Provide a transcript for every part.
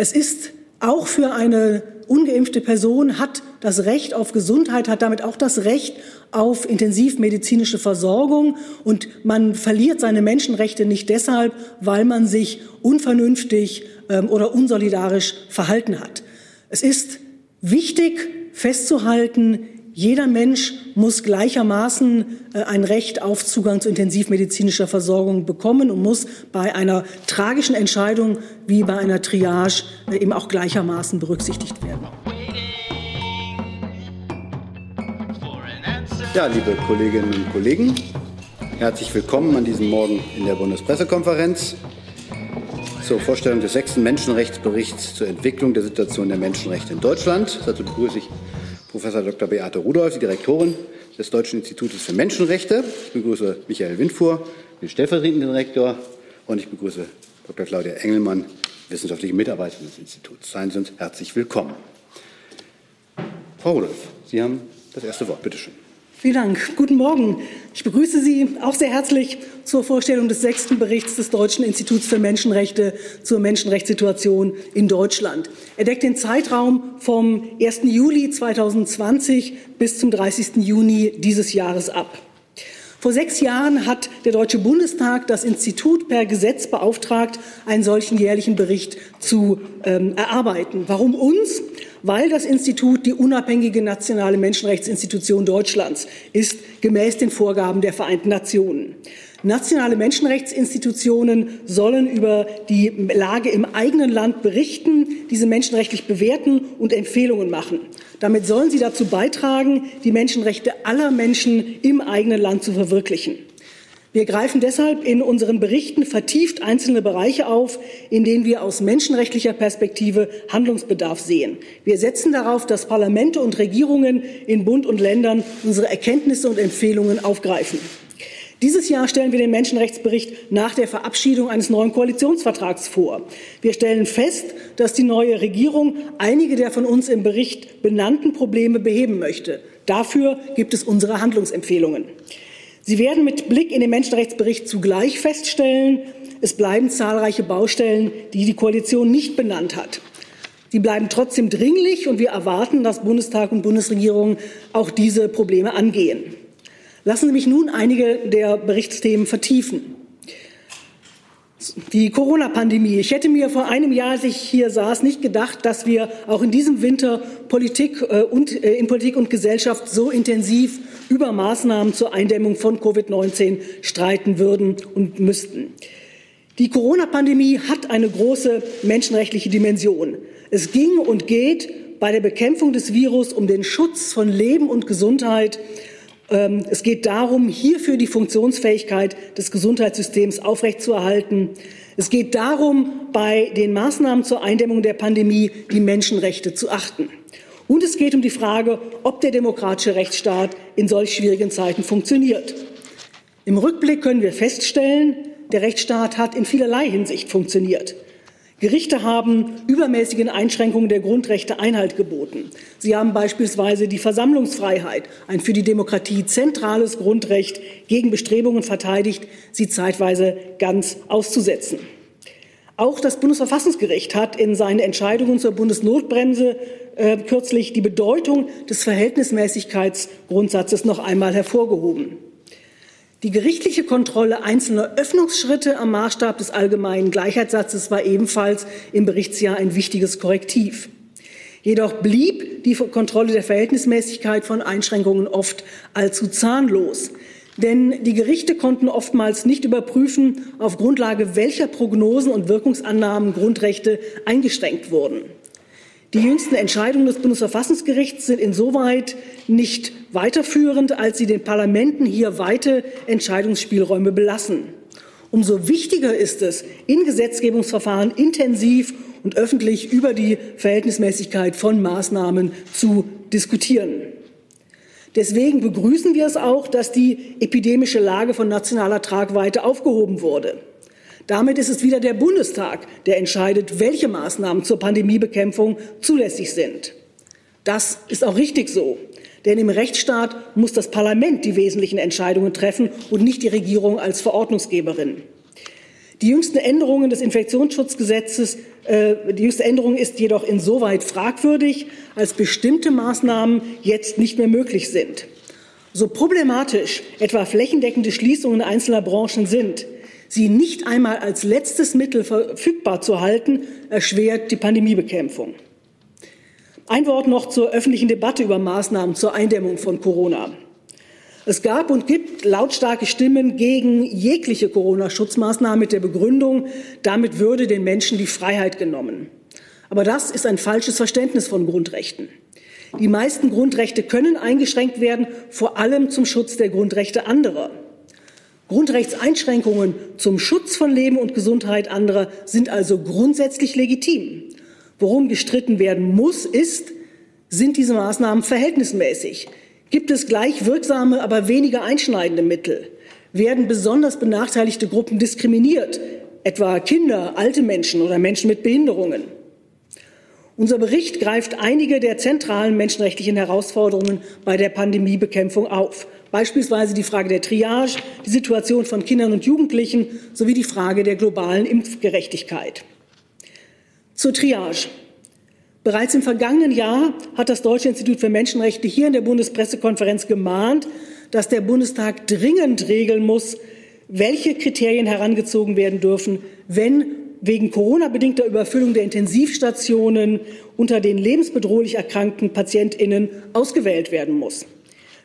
es ist auch für eine ungeimpfte Person hat das Recht auf Gesundheit, hat damit auch das Recht auf intensivmedizinische Versorgung. Und man verliert seine Menschenrechte nicht deshalb, weil man sich unvernünftig ähm, oder unsolidarisch verhalten hat. Es ist wichtig festzuhalten, jeder Mensch muss gleichermaßen äh, ein Recht auf Zugang zu intensivmedizinischer Versorgung bekommen und muss bei einer tragischen Entscheidung wie bei einer Triage äh, eben auch gleichermaßen berücksichtigt werden. Ja, liebe Kolleginnen und Kollegen, herzlich willkommen an diesem Morgen in der Bundespressekonferenz zur Vorstellung des sechsten Menschenrechtsberichts zur Entwicklung der Situation der Menschenrechte in Deutschland. Dazu begrüße ich Professor Dr. Beate Rudolph, die Direktorin des Deutschen Institutes für Menschenrechte. Ich begrüße Michael Windfuhr, den stellvertretenden Direktor, und ich begrüße Dr. Claudia Engelmann, wissenschaftliche Mitarbeiterin des Instituts. Seien Sie uns herzlich willkommen. Frau Rudolph, Sie haben das erste Wort. Bitte schön. Vielen Dank. Guten Morgen. Ich begrüße Sie auch sehr herzlich zur Vorstellung des sechsten Berichts des Deutschen Instituts für Menschenrechte zur Menschenrechtssituation in Deutschland. Er deckt den Zeitraum vom 1. Juli 2020 bis zum 30. Juni dieses Jahres ab. Vor sechs Jahren hat der Deutsche Bundestag das Institut per Gesetz beauftragt, einen solchen jährlichen Bericht zu ähm, erarbeiten. Warum uns? Weil das Institut die unabhängige nationale Menschenrechtsinstitution Deutschlands ist, gemäß den Vorgaben der Vereinten Nationen. Nationale Menschenrechtsinstitutionen sollen über die Lage im eigenen Land berichten, diese menschenrechtlich bewerten und Empfehlungen machen. Damit sollen sie dazu beitragen, die Menschenrechte aller Menschen im eigenen Land zu verwirklichen. Wir greifen deshalb in unseren Berichten vertieft einzelne Bereiche auf, in denen wir aus menschenrechtlicher Perspektive Handlungsbedarf sehen. Wir setzen darauf, dass Parlamente und Regierungen in Bund und Ländern unsere Erkenntnisse und Empfehlungen aufgreifen. Dieses Jahr stellen wir den Menschenrechtsbericht nach der Verabschiedung eines neuen Koalitionsvertrags vor. Wir stellen fest, dass die neue Regierung einige der von uns im Bericht benannten Probleme beheben möchte. Dafür gibt es unsere Handlungsempfehlungen. Sie werden mit Blick in den Menschenrechtsbericht zugleich feststellen, es bleiben zahlreiche Baustellen, die die Koalition nicht benannt hat. Sie bleiben trotzdem dringlich, und wir erwarten, dass Bundestag und Bundesregierung auch diese Probleme angehen. Lassen Sie mich nun einige der Berichtsthemen vertiefen. Die Corona-Pandemie. Ich hätte mir vor einem Jahr, als ich hier saß, nicht gedacht, dass wir auch in diesem Winter Politik äh, und, äh, in Politik und Gesellschaft so intensiv über Maßnahmen zur Eindämmung von Covid-19 streiten würden und müssten. Die Corona-Pandemie hat eine große menschenrechtliche Dimension. Es ging und geht bei der Bekämpfung des Virus um den Schutz von Leben und Gesundheit es geht darum, hierfür die Funktionsfähigkeit des Gesundheitssystems aufrechtzuerhalten. Es geht darum, bei den Maßnahmen zur Eindämmung der Pandemie die Menschenrechte zu achten. Und es geht um die Frage, ob der demokratische Rechtsstaat in solch schwierigen Zeiten funktioniert. Im Rückblick können wir feststellen, der Rechtsstaat hat in vielerlei Hinsicht funktioniert. Gerichte haben übermäßigen Einschränkungen der Grundrechte Einhalt geboten. Sie haben beispielsweise die Versammlungsfreiheit, ein für die Demokratie zentrales Grundrecht, gegen Bestrebungen verteidigt, sie zeitweise ganz auszusetzen. Auch das Bundesverfassungsgericht hat in seinen Entscheidungen zur Bundesnotbremse äh, kürzlich die Bedeutung des Verhältnismäßigkeitsgrundsatzes noch einmal hervorgehoben. Die gerichtliche Kontrolle einzelner Öffnungsschritte am Maßstab des allgemeinen Gleichheitssatzes war ebenfalls im Berichtsjahr ein wichtiges Korrektiv. Jedoch blieb die Kontrolle der Verhältnismäßigkeit von Einschränkungen oft allzu zahnlos. Denn die Gerichte konnten oftmals nicht überprüfen, auf Grundlage welcher Prognosen und Wirkungsannahmen Grundrechte eingeschränkt wurden. Die jüngsten Entscheidungen des Bundesverfassungsgerichts sind insoweit nicht weiterführend, als sie den Parlamenten hier weite Entscheidungsspielräume belassen. Umso wichtiger ist es, in Gesetzgebungsverfahren intensiv und öffentlich über die Verhältnismäßigkeit von Maßnahmen zu diskutieren. Deswegen begrüßen wir es auch, dass die epidemische Lage von nationaler Tragweite aufgehoben wurde. Damit ist es wieder der Bundestag, der entscheidet, welche Maßnahmen zur Pandemiebekämpfung zulässig sind. Das ist auch richtig so. Denn im Rechtsstaat muss das Parlament die wesentlichen Entscheidungen treffen und nicht die Regierung als Verordnungsgeberin. Die jüngsten Änderungen des Infektionsschutzgesetzes, äh, die jüngste Änderung ist jedoch insoweit fragwürdig, als bestimmte Maßnahmen jetzt nicht mehr möglich sind. So problematisch etwa flächendeckende Schließungen einzelner Branchen sind, sie nicht einmal als letztes Mittel verfügbar zu halten, erschwert die Pandemiebekämpfung. Ein Wort noch zur öffentlichen Debatte über Maßnahmen zur Eindämmung von Corona. Es gab und gibt lautstarke Stimmen gegen jegliche Corona-Schutzmaßnahmen mit der Begründung, damit würde den Menschen die Freiheit genommen. Aber das ist ein falsches Verständnis von Grundrechten. Die meisten Grundrechte können eingeschränkt werden, vor allem zum Schutz der Grundrechte anderer. Grundrechtseinschränkungen zum Schutz von Leben und Gesundheit anderer sind also grundsätzlich legitim. Worum gestritten werden muss, ist, sind diese Maßnahmen verhältnismäßig? Gibt es gleich wirksame, aber weniger einschneidende Mittel? Werden besonders benachteiligte Gruppen diskriminiert, etwa Kinder, alte Menschen oder Menschen mit Behinderungen? Unser Bericht greift einige der zentralen menschenrechtlichen Herausforderungen bei der Pandemiebekämpfung auf. Beispielsweise die Frage der Triage, die Situation von Kindern und Jugendlichen sowie die Frage der globalen Impfgerechtigkeit. Zur Triage. Bereits im vergangenen Jahr hat das Deutsche Institut für Menschenrechte hier in der Bundespressekonferenz gemahnt, dass der Bundestag dringend regeln muss, welche Kriterien herangezogen werden dürfen, wenn wegen Corona-bedingter Überfüllung der Intensivstationen unter den lebensbedrohlich erkrankten Patientinnen ausgewählt werden muss.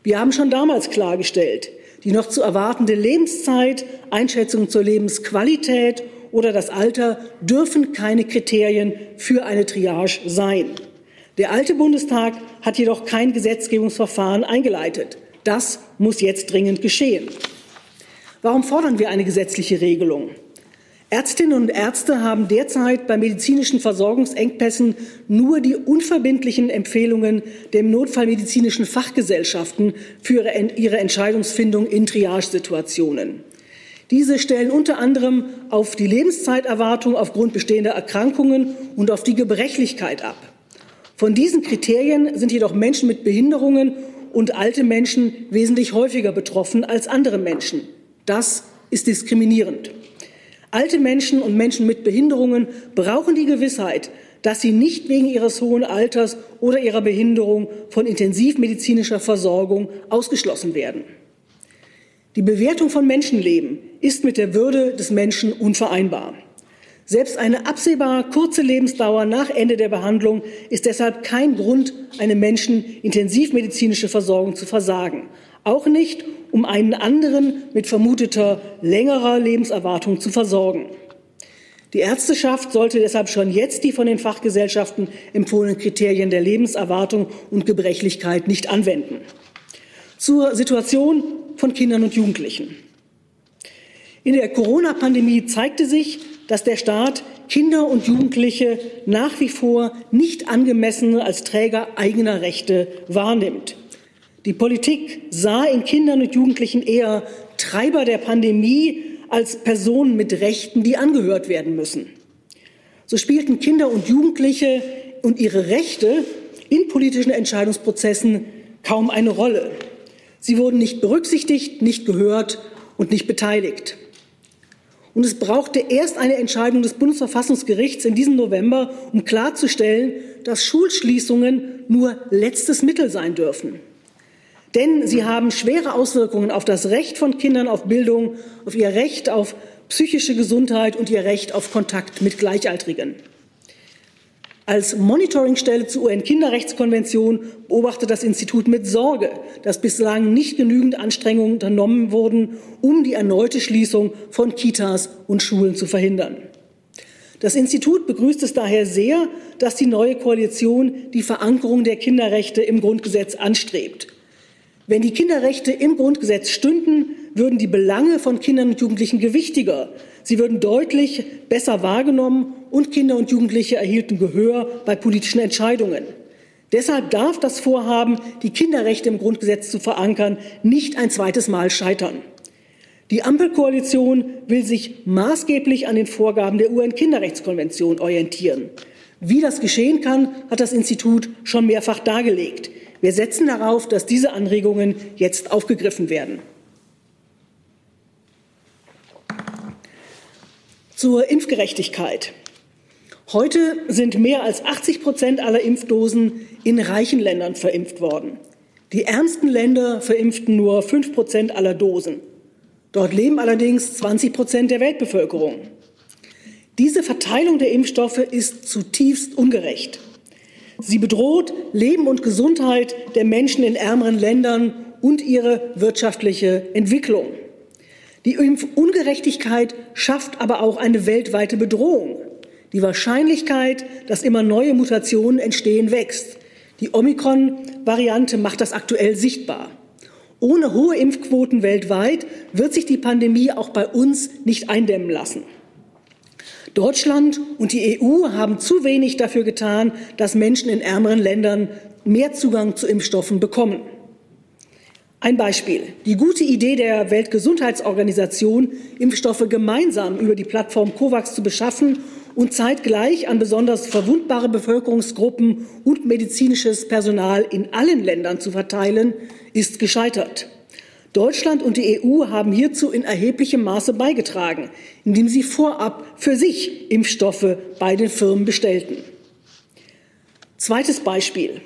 Wir haben schon damals klargestellt, die noch zu erwartende Lebenszeit, Einschätzungen zur Lebensqualität oder das Alter dürfen keine Kriterien für eine Triage sein. Der alte Bundestag hat jedoch kein Gesetzgebungsverfahren eingeleitet. Das muss jetzt dringend geschehen. Warum fordern wir eine gesetzliche Regelung? Ärztinnen und Ärzte haben derzeit bei medizinischen Versorgungsengpässen nur die unverbindlichen Empfehlungen der notfallmedizinischen Fachgesellschaften für ihre Entscheidungsfindung in Triagesituationen. Diese stellen unter anderem auf die Lebenszeiterwartung aufgrund bestehender Erkrankungen und auf die Gebrechlichkeit ab. Von diesen Kriterien sind jedoch Menschen mit Behinderungen und alte Menschen wesentlich häufiger betroffen als andere Menschen. Das ist diskriminierend. Alte Menschen und Menschen mit Behinderungen brauchen die Gewissheit, dass sie nicht wegen ihres hohen Alters oder ihrer Behinderung von intensivmedizinischer Versorgung ausgeschlossen werden. Die Bewertung von Menschenleben ist mit der Würde des Menschen unvereinbar. Selbst eine absehbar kurze Lebensdauer nach Ende der Behandlung ist deshalb kein Grund, einem Menschen intensivmedizinische Versorgung zu versagen. Auch nicht, um einen anderen mit vermuteter längerer Lebenserwartung zu versorgen. Die Ärzteschaft sollte deshalb schon jetzt die von den Fachgesellschaften empfohlenen Kriterien der Lebenserwartung und Gebrechlichkeit nicht anwenden. Zur Situation von Kindern und Jugendlichen. In der Corona-Pandemie zeigte sich, dass der Staat Kinder und Jugendliche nach wie vor nicht angemessen als Träger eigener Rechte wahrnimmt. Die Politik sah in Kindern und Jugendlichen eher Treiber der Pandemie als Personen mit Rechten, die angehört werden müssen. So spielten Kinder und Jugendliche und ihre Rechte in politischen Entscheidungsprozessen kaum eine Rolle. Sie wurden nicht berücksichtigt, nicht gehört und nicht beteiligt. Und es brauchte erst eine Entscheidung des Bundesverfassungsgerichts in diesem November, um klarzustellen, dass Schulschließungen nur letztes Mittel sein dürfen. Denn sie haben schwere Auswirkungen auf das Recht von Kindern auf Bildung, auf ihr Recht auf psychische Gesundheit und ihr Recht auf Kontakt mit Gleichaltrigen. Als Monitoringstelle zur UN-Kinderrechtskonvention beobachtet das Institut mit Sorge, dass bislang nicht genügend Anstrengungen unternommen wurden, um die erneute Schließung von Kitas und Schulen zu verhindern. Das Institut begrüßt es daher sehr, dass die neue Koalition die Verankerung der Kinderrechte im Grundgesetz anstrebt. Wenn die Kinderrechte im Grundgesetz stünden, würden die Belange von Kindern und Jugendlichen gewichtiger. Sie würden deutlich besser wahrgenommen und Kinder und Jugendliche erhielten Gehör bei politischen Entscheidungen. Deshalb darf das Vorhaben, die Kinderrechte im Grundgesetz zu verankern, nicht ein zweites Mal scheitern. Die Ampelkoalition will sich maßgeblich an den Vorgaben der UN-Kinderrechtskonvention orientieren. Wie das geschehen kann, hat das Institut schon mehrfach dargelegt. Wir setzen darauf, dass diese Anregungen jetzt aufgegriffen werden. Zur Impfgerechtigkeit. Heute sind mehr als 80 Prozent aller Impfdosen in reichen Ländern verimpft worden. Die ärmsten Länder verimpften nur 5 Prozent aller Dosen. Dort leben allerdings 20 Prozent der Weltbevölkerung. Diese Verteilung der Impfstoffe ist zutiefst ungerecht. Sie bedroht Leben und Gesundheit der Menschen in ärmeren Ländern und ihre wirtschaftliche Entwicklung. Die Impfungerechtigkeit schafft aber auch eine weltweite Bedrohung. Die Wahrscheinlichkeit, dass immer neue Mutationen entstehen, wächst. Die Omikron-Variante macht das aktuell sichtbar. Ohne hohe Impfquoten weltweit wird sich die Pandemie auch bei uns nicht eindämmen lassen. Deutschland und die EU haben zu wenig dafür getan, dass Menschen in ärmeren Ländern mehr Zugang zu Impfstoffen bekommen. Ein Beispiel. Die gute Idee der Weltgesundheitsorganisation, Impfstoffe gemeinsam über die Plattform COVAX zu beschaffen und zeitgleich an besonders verwundbare Bevölkerungsgruppen und medizinisches Personal in allen Ländern zu verteilen, ist gescheitert. Deutschland und die EU haben hierzu in erheblichem Maße beigetragen, indem sie vorab für sich Impfstoffe bei den Firmen bestellten. Zweites Beispiel.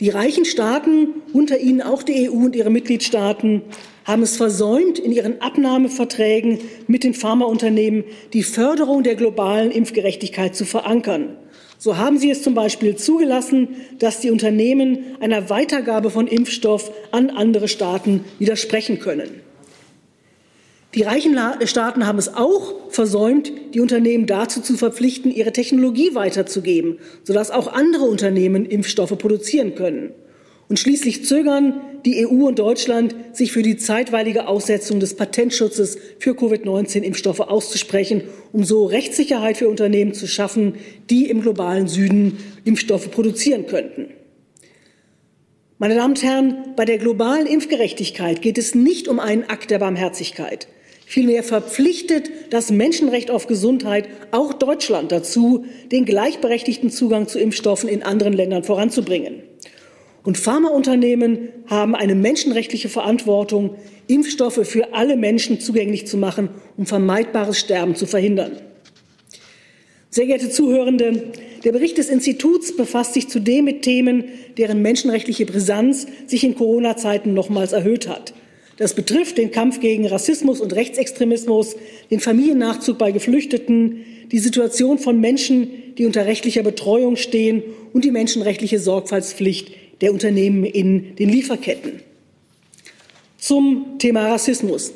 Die reichen Staaten, unter ihnen auch die EU und ihre Mitgliedstaaten, haben es versäumt, in ihren Abnahmeverträgen mit den Pharmaunternehmen die Förderung der globalen Impfgerechtigkeit zu verankern. So haben sie es zum Beispiel zugelassen, dass die Unternehmen einer Weitergabe von Impfstoff an andere Staaten widersprechen können. Die reichen Staaten haben es auch versäumt, die Unternehmen dazu zu verpflichten, ihre Technologie weiterzugeben, sodass auch andere Unternehmen Impfstoffe produzieren können. Und schließlich zögern die EU und Deutschland, sich für die zeitweilige Aussetzung des Patentschutzes für Covid-19-Impfstoffe auszusprechen, um so Rechtssicherheit für Unternehmen zu schaffen, die im globalen Süden Impfstoffe produzieren könnten. Meine Damen und Herren, bei der globalen Impfgerechtigkeit geht es nicht um einen Akt der Barmherzigkeit. Vielmehr verpflichtet das Menschenrecht auf Gesundheit auch Deutschland dazu, den gleichberechtigten Zugang zu Impfstoffen in anderen Ländern voranzubringen. Und Pharmaunternehmen haben eine menschenrechtliche Verantwortung, Impfstoffe für alle Menschen zugänglich zu machen, um vermeidbares Sterben zu verhindern. Sehr geehrte Zuhörende, der Bericht des Instituts befasst sich zudem mit Themen, deren menschenrechtliche Brisanz sich in Corona-Zeiten nochmals erhöht hat. Das betrifft den Kampf gegen Rassismus und Rechtsextremismus, den Familiennachzug bei Geflüchteten, die Situation von Menschen, die unter rechtlicher Betreuung stehen und die menschenrechtliche Sorgfaltspflicht der Unternehmen in den Lieferketten. Zum Thema Rassismus.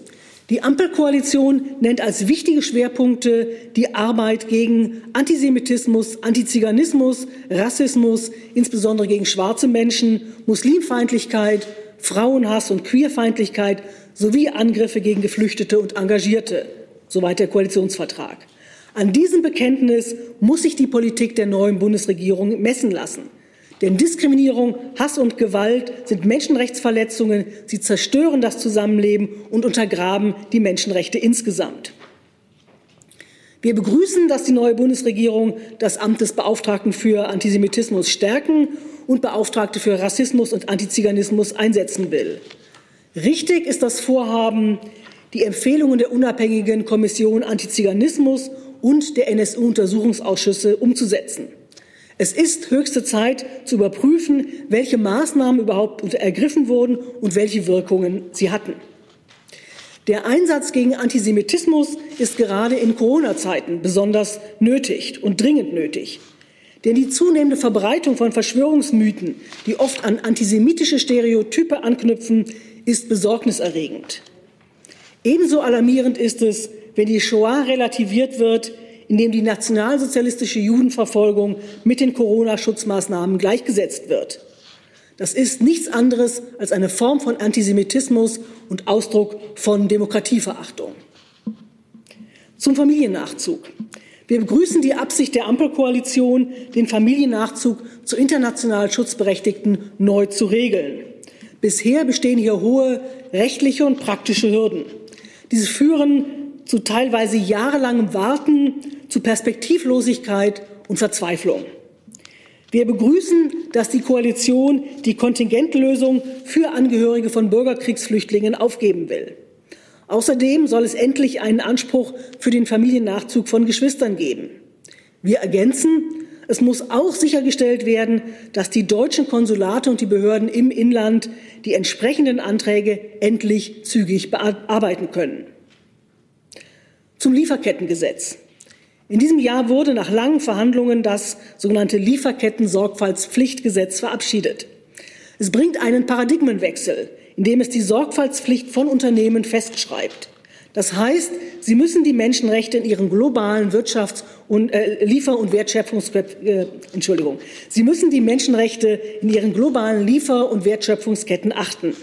Die Ampelkoalition nennt als wichtige Schwerpunkte die Arbeit gegen Antisemitismus, Antiziganismus, Rassismus, insbesondere gegen schwarze Menschen, Muslimfeindlichkeit, Frauenhass und Queerfeindlichkeit sowie Angriffe gegen Geflüchtete und Engagierte. Soweit der Koalitionsvertrag. An diesem Bekenntnis muss sich die Politik der neuen Bundesregierung messen lassen. Denn Diskriminierung, Hass und Gewalt sind Menschenrechtsverletzungen. Sie zerstören das Zusammenleben und untergraben die Menschenrechte insgesamt. Wir begrüßen, dass die neue Bundesregierung das Amt des Beauftragten für Antisemitismus stärken und Beauftragte für Rassismus und Antiziganismus einsetzen will. Richtig ist das Vorhaben, die Empfehlungen der unabhängigen Kommission Antiziganismus und der NSU-Untersuchungsausschüsse umzusetzen. Es ist höchste Zeit zu überprüfen, welche Maßnahmen überhaupt ergriffen wurden und welche Wirkungen sie hatten. Der Einsatz gegen Antisemitismus ist gerade in Corona-Zeiten besonders nötig und dringend nötig. Denn die zunehmende Verbreitung von Verschwörungsmythen, die oft an antisemitische Stereotype anknüpfen, ist besorgniserregend. Ebenso alarmierend ist es, wenn die Shoah relativiert wird, in dem die nationalsozialistische Judenverfolgung mit den Corona-Schutzmaßnahmen gleichgesetzt wird. Das ist nichts anderes als eine Form von Antisemitismus und Ausdruck von Demokratieverachtung. Zum Familiennachzug. Wir begrüßen die Absicht der Ampelkoalition, den Familiennachzug zu international Schutzberechtigten neu zu regeln. Bisher bestehen hier hohe rechtliche und praktische Hürden. Diese führen zu teilweise jahrelangem Warten zu Perspektivlosigkeit und Verzweiflung. Wir begrüßen, dass die Koalition die Kontingentlösung für Angehörige von Bürgerkriegsflüchtlingen aufgeben will. Außerdem soll es endlich einen Anspruch für den Familiennachzug von Geschwistern geben. Wir ergänzen, es muss auch sichergestellt werden, dass die deutschen Konsulate und die Behörden im Inland die entsprechenden Anträge endlich zügig bearbeiten können. Zum Lieferkettengesetz. In diesem Jahr wurde nach langen Verhandlungen das sogenannte Lieferketten-Sorgfaltspflichtgesetz verabschiedet. Es bringt einen Paradigmenwechsel, indem es die Sorgfaltspflicht von Unternehmen festschreibt. Das heißt, sie müssen die Menschenrechte in ihren globalen Wirtschafts- und äh, Liefer- und Wertschöpfungsketten, äh, Entschuldigung, sie müssen die Menschenrechte in ihren globalen Liefer- und Wertschöpfungsketten achten.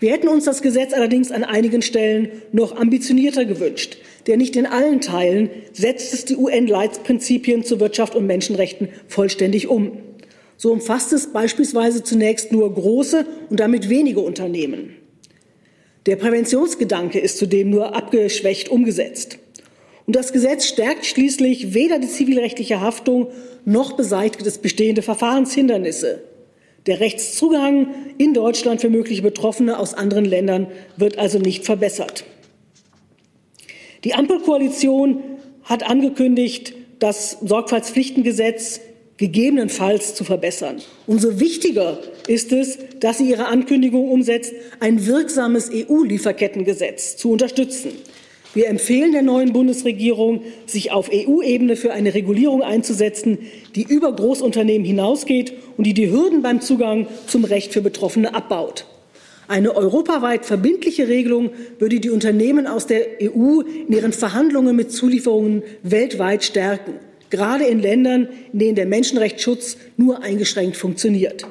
Wir hätten uns das Gesetz allerdings an einigen Stellen noch ambitionierter gewünscht, denn nicht in allen Teilen setzt es die UN-Leitprinzipien zu Wirtschaft und Menschenrechten vollständig um. So umfasst es beispielsweise zunächst nur große und damit wenige Unternehmen. Der Präventionsgedanke ist zudem nur abgeschwächt umgesetzt. Und das Gesetz stärkt schließlich weder die zivilrechtliche Haftung noch beseitigt es bestehende Verfahrenshindernisse. Der Rechtszugang in Deutschland für mögliche Betroffene aus anderen Ländern wird also nicht verbessert. Die Ampelkoalition hat angekündigt, das Sorgfaltspflichtengesetz gegebenenfalls zu verbessern. Umso wichtiger ist es, dass sie ihre Ankündigung umsetzt, ein wirksames EU-Lieferkettengesetz zu unterstützen. Wir empfehlen der neuen Bundesregierung, sich auf EU-Ebene für eine Regulierung einzusetzen, die über Großunternehmen hinausgeht und die die Hürden beim Zugang zum Recht für Betroffene abbaut. Eine europaweit verbindliche Regelung würde die Unternehmen aus der EU in ihren Verhandlungen mit Zulieferungen weltweit stärken gerade in Ländern, in denen der Menschenrechtsschutz nur eingeschränkt funktioniert.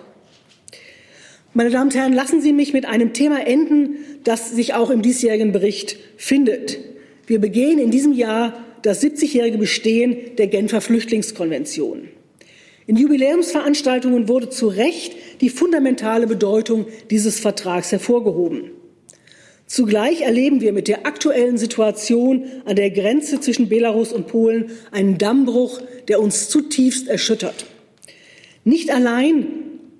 Meine Damen und Herren, lassen Sie mich mit einem Thema enden, das sich auch im diesjährigen Bericht findet. Wir begehen in diesem Jahr das 70-jährige Bestehen der Genfer Flüchtlingskonvention. In Jubiläumsveranstaltungen wurde zu Recht die fundamentale Bedeutung dieses Vertrags hervorgehoben. Zugleich erleben wir mit der aktuellen Situation an der Grenze zwischen Belarus und Polen einen Dammbruch, der uns zutiefst erschüttert. Nicht allein,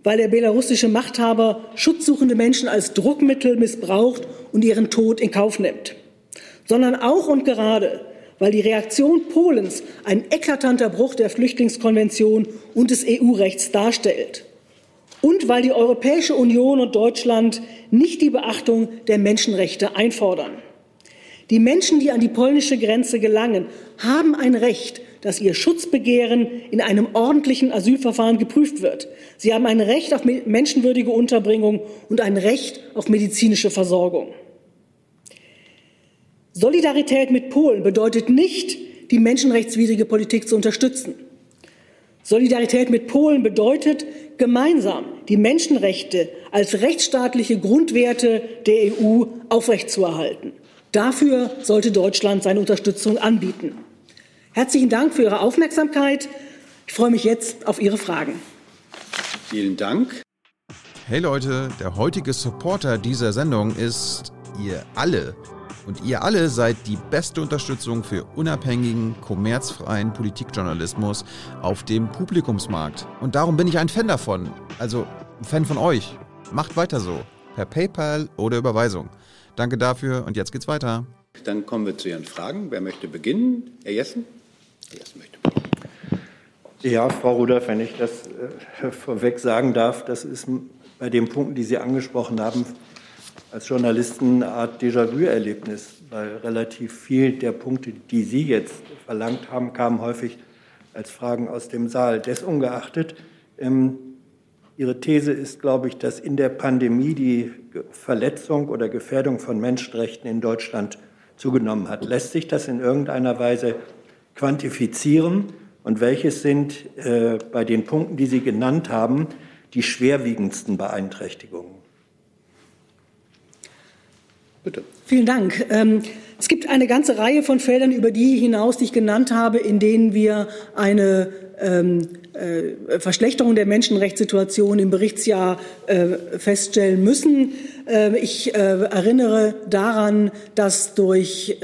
weil der belarussische Machthaber schutzsuchende Menschen als Druckmittel missbraucht und ihren Tod in Kauf nimmt, sondern auch und gerade, weil die Reaktion Polens ein eklatanter Bruch der Flüchtlingskonvention und des EU-Rechts darstellt und weil die Europäische Union und Deutschland nicht die Beachtung der Menschenrechte einfordern. Die Menschen, die an die polnische Grenze gelangen, haben ein Recht, dass ihr Schutzbegehren in einem ordentlichen Asylverfahren geprüft wird. Sie haben ein Recht auf menschenwürdige Unterbringung und ein Recht auf medizinische Versorgung. Solidarität mit Polen bedeutet nicht, die menschenrechtswidrige Politik zu unterstützen. Solidarität mit Polen bedeutet, gemeinsam die Menschenrechte als rechtsstaatliche Grundwerte der EU aufrechtzuerhalten. Dafür sollte Deutschland seine Unterstützung anbieten. Herzlichen Dank für Ihre Aufmerksamkeit. Ich freue mich jetzt auf Ihre Fragen. Vielen Dank. Hey Leute, der heutige Supporter dieser Sendung ist ihr alle. Und ihr alle seid die beste Unterstützung für unabhängigen, kommerzfreien Politikjournalismus auf dem Publikumsmarkt. Und darum bin ich ein Fan davon. Also ein Fan von euch. Macht weiter so. Per PayPal oder Überweisung. Danke dafür und jetzt geht's weiter. Dann kommen wir zu Ihren Fragen. Wer möchte beginnen? Herr Jessen? Herr Jessen möchte beginnen. Ja, Frau Rudolph, wenn ich das äh, vorweg sagen darf, das ist bei den Punkten, die Sie angesprochen haben, als Journalisten eine Art Déjà-vu-Erlebnis, weil relativ viel der Punkte, die Sie jetzt verlangt haben, kamen häufig als Fragen aus dem Saal. Desungeachtet, ähm, Ihre These ist, glaube ich, dass in der Pandemie die Verletzung oder Gefährdung von Menschenrechten in Deutschland zugenommen hat. Lässt sich das in irgendeiner Weise quantifizieren? Und welches sind äh, bei den Punkten, die Sie genannt haben, die schwerwiegendsten Beeinträchtigungen? Bitte. Vielen Dank. Ähm, es gibt eine ganze Reihe von Feldern über die hinaus, die ich genannt habe, in denen wir eine ähm, äh, Verschlechterung der Menschenrechtssituation im Berichtsjahr äh, feststellen müssen. Äh, ich äh, erinnere daran, dass durch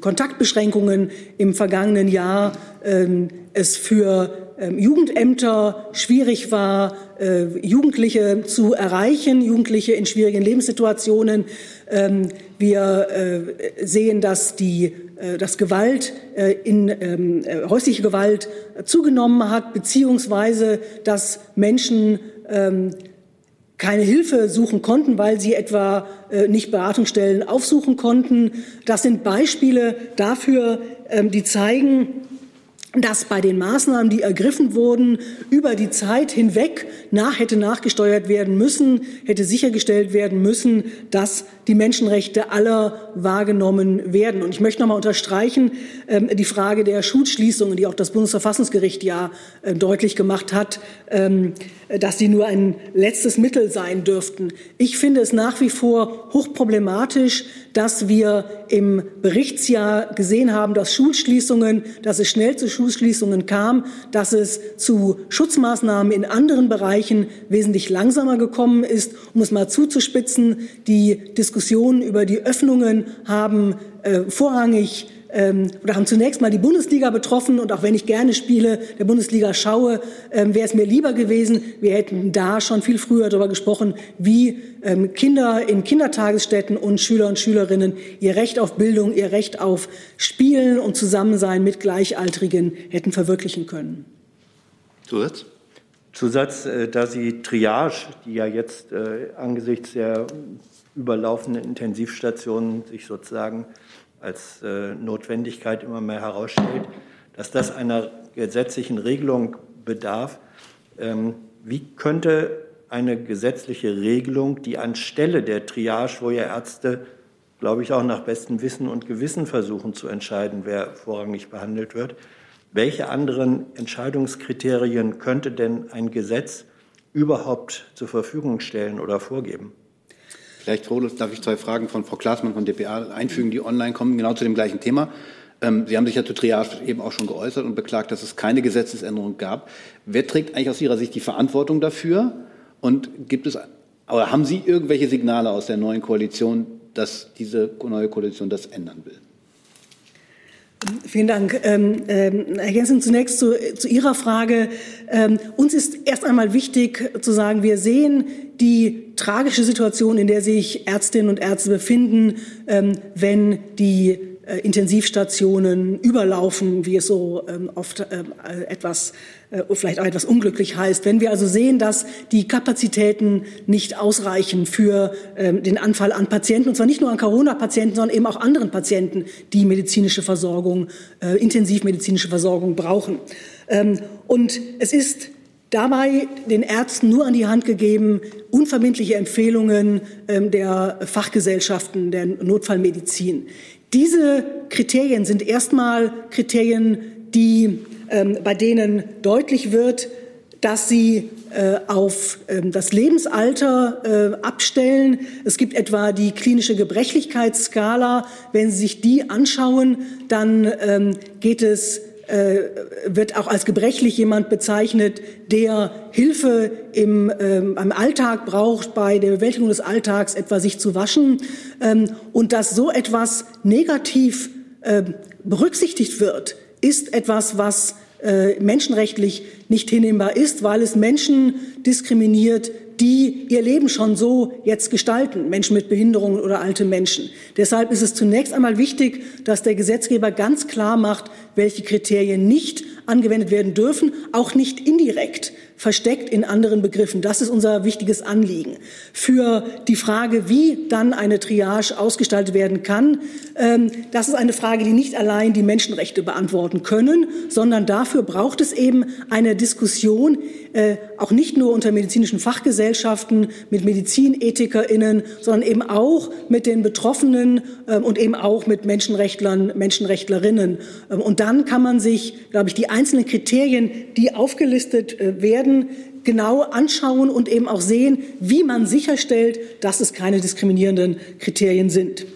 Kontaktbeschränkungen im vergangenen Jahr ähm, es für ähm, Jugendämter schwierig war, äh, Jugendliche zu erreichen, Jugendliche in schwierigen Lebenssituationen. Ähm, wir äh, sehen, dass die äh, dass Gewalt in ähm, häusliche Gewalt zugenommen hat, beziehungsweise dass Menschen keine Hilfe suchen konnten, weil sie etwa nicht Beratungsstellen aufsuchen konnten. Das sind Beispiele dafür, die zeigen, dass bei den Maßnahmen, die ergriffen wurden, über die Zeit hinweg nach hätte nachgesteuert werden müssen, hätte sichergestellt werden müssen, dass die Menschenrechte aller wahrgenommen werden. Und ich möchte noch mal unterstreichen, ähm, die Frage der Schulschließungen, die auch das Bundesverfassungsgericht ja äh, deutlich gemacht hat, ähm, dass sie nur ein letztes Mittel sein dürften. Ich finde es nach wie vor hochproblematisch, dass wir im Berichtsjahr gesehen haben, dass Schulschließungen, dass es schnell zu Schulschließungen kam, dass es zu Schutzmaßnahmen in anderen Bereichen wesentlich langsamer gekommen ist. Um es mal zuzuspitzen, die Diskussionen über die Öffnungen haben äh, vorrangig ähm, oder haben zunächst mal die Bundesliga betroffen. Und auch wenn ich gerne Spiele der Bundesliga schaue, ähm, wäre es mir lieber gewesen, wir hätten da schon viel früher darüber gesprochen, wie ähm, Kinder in Kindertagesstätten und Schüler und Schülerinnen ihr Recht auf Bildung, ihr Recht auf Spielen und Zusammensein mit Gleichaltrigen hätten verwirklichen können. Zusatz? Zusatz, äh, da Sie Triage, die ja jetzt äh, angesichts der überlaufenden Intensivstationen sich sozusagen als äh, Notwendigkeit immer mehr herausstellt, dass das einer gesetzlichen Regelung bedarf. Ähm, wie könnte eine gesetzliche Regelung, die anstelle der Triage, wo ja Ärzte, glaube ich, auch nach bestem Wissen und Gewissen versuchen zu entscheiden, wer vorrangig behandelt wird, welche anderen Entscheidungskriterien könnte denn ein Gesetz überhaupt zur Verfügung stellen oder vorgeben? Vielleicht, Frau darf ich zwei Fragen von Frau Klaasmann von dpa einfügen, die online kommen, genau zu dem gleichen Thema. Ähm, Sie haben sich ja zu Triage eben auch schon geäußert und beklagt, dass es keine Gesetzesänderung gab. Wer trägt eigentlich aus Ihrer Sicht die Verantwortung dafür? Und gibt es, oder haben Sie irgendwelche Signale aus der neuen Koalition, dass diese neue Koalition das ändern will? Vielen Dank. Ähm, ähm, Jensen, zunächst zu, zu Ihrer Frage. Ähm, uns ist erst einmal wichtig zu sagen, wir sehen die tragische Situation, in der sich Ärztinnen und Ärzte befinden, ähm, wenn die äh, Intensivstationen überlaufen, wie es so ähm, oft äh, etwas äh, vielleicht auch etwas unglücklich heißt. Wenn wir also sehen, dass die Kapazitäten nicht ausreichen für ähm, den Anfall an Patienten, und zwar nicht nur an Corona-Patienten, sondern eben auch anderen Patienten, die medizinische Versorgung, intensivmedizinische Versorgung brauchen. Ähm, und es ist dabei den Ärzten nur an die Hand gegeben, unverbindliche Empfehlungen der Fachgesellschaften der Notfallmedizin. Diese Kriterien sind erstmal Kriterien, die, ähm, bei denen deutlich wird, dass sie äh, auf äh, das Lebensalter äh, abstellen. Es gibt etwa die klinische Gebrechlichkeitsskala. Wenn Sie sich die anschauen, dann ähm, geht es äh, wird auch als gebrechlich jemand bezeichnet, der Hilfe im, ähm, im Alltag braucht, bei der Bewältigung des Alltags etwa sich zu waschen. Ähm, und dass so etwas negativ äh, berücksichtigt wird, ist etwas, was äh, menschenrechtlich nicht hinnehmbar ist, weil es Menschen diskriminiert, die ihr Leben schon so jetzt gestalten, Menschen mit Behinderungen oder alte Menschen. Deshalb ist es zunächst einmal wichtig, dass der Gesetzgeber ganz klar macht, welche Kriterien nicht angewendet werden dürfen, auch nicht indirekt versteckt in anderen Begriffen. Das ist unser wichtiges Anliegen. Für die Frage, wie dann eine Triage ausgestaltet werden kann, ähm, das ist eine Frage, die nicht allein die Menschenrechte beantworten können, sondern dafür braucht es eben eine Diskussion, äh, auch nicht nur unter medizinischen Fachgesellschaften, mit MedizinethikerInnen, sondern eben auch mit den Betroffenen äh, und eben auch mit Menschenrechtlern, Menschenrechtlerinnen. Ähm, und dann kann man sich, glaube ich, die einzelnen Kriterien, die aufgelistet äh, werden, genau anschauen und eben auch sehen, wie man sicherstellt, dass es keine diskriminierenden Kriterien sind.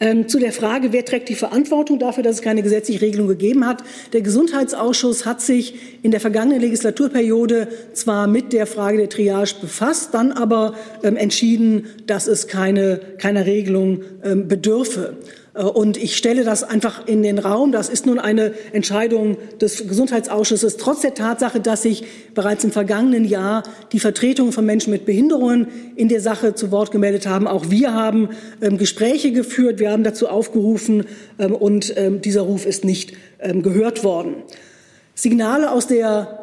Ähm, zu der Frage, wer trägt die Verantwortung dafür, dass es keine gesetzliche Regelung gegeben hat. Der Gesundheitsausschuss hat sich in der vergangenen Legislaturperiode zwar mit der Frage der Triage befasst, dann aber ähm, entschieden, dass es keine, keiner Regelung ähm, bedürfe. Äh, und ich stelle das einfach in den Raum. Das ist nun eine Entscheidung des Gesundheitsausschusses, trotz der Tatsache, dass sich bereits im vergangenen Jahr die Vertretungen von Menschen mit Behinderungen in der Sache zu Wort gemeldet haben. Auch wir haben ähm, Gespräche geführt, wir haben dazu aufgerufen ähm, und ähm, dieser Ruf ist nicht ähm, gehört worden. Signale aus der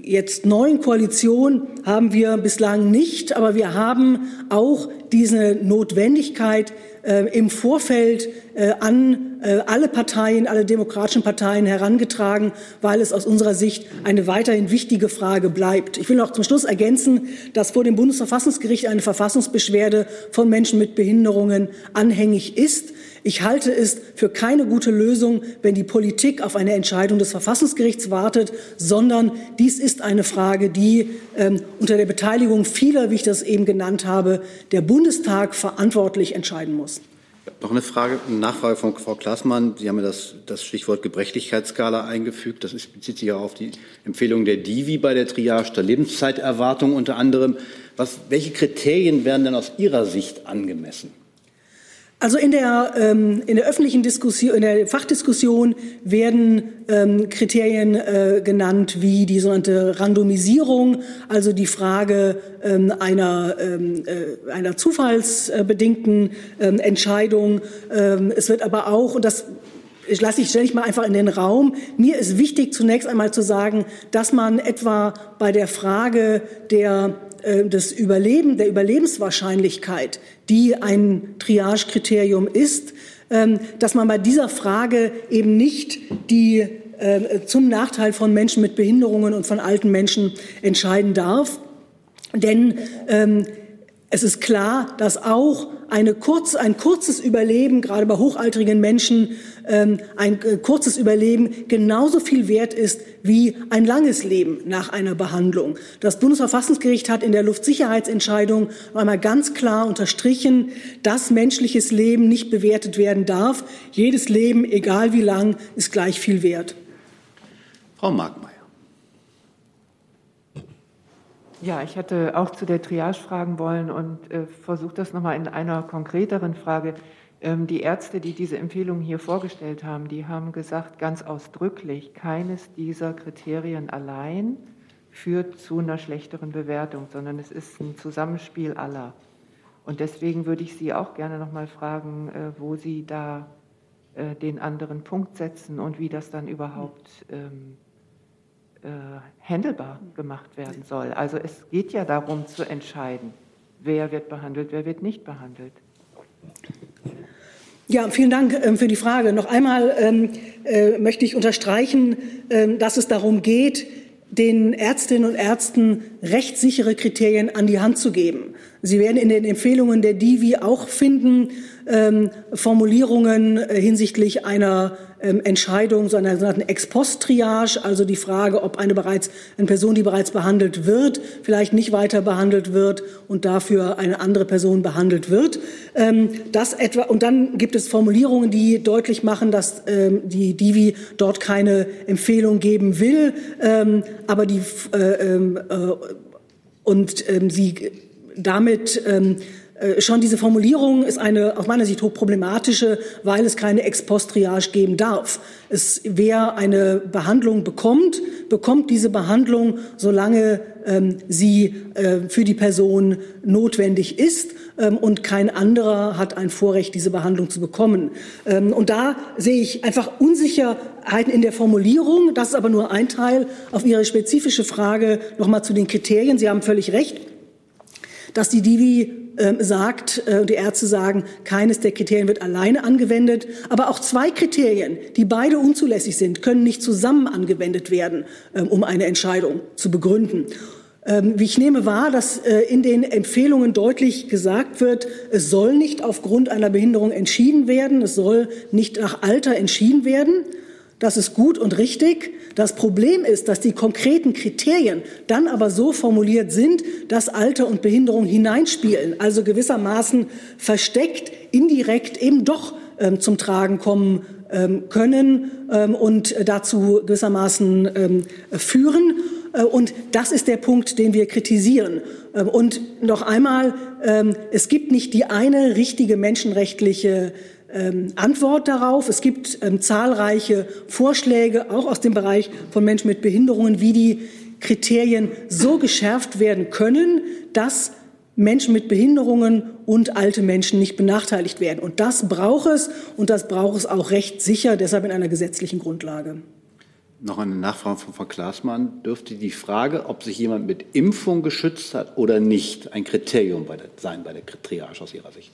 jetzt neuen Koalition haben wir bislang nicht, aber wir haben auch diese Notwendigkeit äh, im Vorfeld äh, an alle Parteien, alle demokratischen Parteien herangetragen, weil es aus unserer Sicht eine weiterhin wichtige Frage bleibt. Ich will noch zum Schluss ergänzen, dass vor dem Bundesverfassungsgericht eine Verfassungsbeschwerde von Menschen mit Behinderungen anhängig ist. Ich halte es für keine gute Lösung, wenn die Politik auf eine Entscheidung des Verfassungsgerichts wartet, sondern dies ist eine Frage, die ähm, unter der Beteiligung vieler, wie ich das eben genannt habe, der Bundestag verantwortlich entscheiden muss. Noch eine Frage, eine Nachfrage von Frau Klaßmann. Sie haben ja das, das Stichwort Gebrechlichkeitsskala eingefügt. Das ist, bezieht sich ja auf die Empfehlung der DIVI bei der Triage der Lebenszeiterwartung unter anderem. Was, welche Kriterien werden denn aus Ihrer Sicht angemessen? Also in der, ähm, in der öffentlichen Diskussion, in der Fachdiskussion werden ähm, Kriterien äh, genannt wie die sogenannte Randomisierung, also die Frage ähm, einer, ähm, äh, einer zufallsbedingten ähm, Entscheidung. Ähm, es wird aber auch, und das ich lasse ich, stelle ich mal einfach in den Raum. Mir ist wichtig, zunächst einmal zu sagen, dass man etwa bei der Frage der äh, des Überleben, der Überlebenswahrscheinlichkeit, die ein Triage-Kriterium ist, ähm, dass man bei dieser Frage eben nicht die äh, zum Nachteil von Menschen mit Behinderungen und von alten Menschen entscheiden darf. Denn ähm, es ist klar, dass auch eine kurz, ein kurzes Überleben, gerade bei hochaltrigen Menschen, ähm, ein äh, kurzes Überleben genauso viel wert ist wie ein langes Leben nach einer Behandlung. Das Bundesverfassungsgericht hat in der Luftsicherheitsentscheidung einmal ganz klar unterstrichen, dass menschliches Leben nicht bewertet werden darf. Jedes Leben, egal wie lang, ist gleich viel wert. Frau Markmann. Ja, ich hätte auch zu der Triage fragen wollen und äh, versuche das nochmal in einer konkreteren Frage. Ähm, die Ärzte, die diese Empfehlung hier vorgestellt haben, die haben gesagt ganz ausdrücklich, keines dieser Kriterien allein führt zu einer schlechteren Bewertung, sondern es ist ein Zusammenspiel aller. Und deswegen würde ich Sie auch gerne nochmal fragen, äh, wo Sie da äh, den anderen Punkt setzen und wie das dann überhaupt ähm, äh, handelbar gemacht werden soll. Also es geht ja darum zu entscheiden, wer wird behandelt, wer wird nicht behandelt. Ja, vielen Dank ähm, für die Frage. Noch einmal ähm, äh, möchte ich unterstreichen, äh, dass es darum geht, den Ärztinnen und Ärzten rechtssichere Kriterien an die Hand zu geben. Sie werden in den Empfehlungen der DIVI auch finden, ähm, Formulierungen äh, hinsichtlich einer ähm, Entscheidung, so einer sogenannten Ex-Post-Triage, also die Frage, ob eine bereits eine Person, die bereits behandelt wird, vielleicht nicht weiter behandelt wird und dafür eine andere Person behandelt wird. Ähm, das etwa und dann gibt es Formulierungen, die deutlich machen, dass ähm, die Divi dort keine Empfehlung geben will, ähm, aber die äh, äh, und ähm, sie damit ähm, äh, schon diese Formulierung ist eine aus meiner Sicht hochproblematische, weil es keine Ex-Post-Triage geben darf. Es, wer eine Behandlung bekommt, bekommt diese Behandlung, solange ähm, sie äh, für die Person notwendig ist ähm, und kein anderer hat ein Vorrecht, diese Behandlung zu bekommen. Ähm, und da sehe ich einfach Unsicherheiten in der Formulierung. Das ist aber nur ein Teil. Auf Ihre spezifische Frage noch mal zu den Kriterien. Sie haben völlig recht dass die Divi äh, sagt, äh, die Ärzte sagen, keines der Kriterien wird alleine angewendet, aber auch zwei Kriterien, die beide unzulässig sind, können nicht zusammen angewendet werden, äh, um eine Entscheidung zu begründen. Ähm, wie ich nehme wahr, dass äh, in den Empfehlungen deutlich gesagt wird, es soll nicht aufgrund einer Behinderung entschieden werden, es soll nicht nach Alter entschieden werden. Das ist gut und richtig. Das Problem ist, dass die konkreten Kriterien dann aber so formuliert sind, dass Alter und Behinderung hineinspielen, also gewissermaßen versteckt, indirekt eben doch ähm, zum Tragen kommen ähm, können ähm, und dazu gewissermaßen ähm, führen. Äh, und das ist der Punkt, den wir kritisieren. Ähm, und noch einmal, ähm, es gibt nicht die eine richtige menschenrechtliche ähm, Antwort darauf. Es gibt ähm, zahlreiche Vorschläge, auch aus dem Bereich von Menschen mit Behinderungen, wie die Kriterien so geschärft werden können, dass Menschen mit Behinderungen und alte Menschen nicht benachteiligt werden. Und das braucht es und das braucht es auch recht sicher, deshalb in einer gesetzlichen Grundlage. Noch eine Nachfrage von Frau Klaasmann. Dürfte die Frage, ob sich jemand mit Impfung geschützt hat oder nicht, ein Kriterium bei der, sein bei der Triage aus Ihrer Sicht?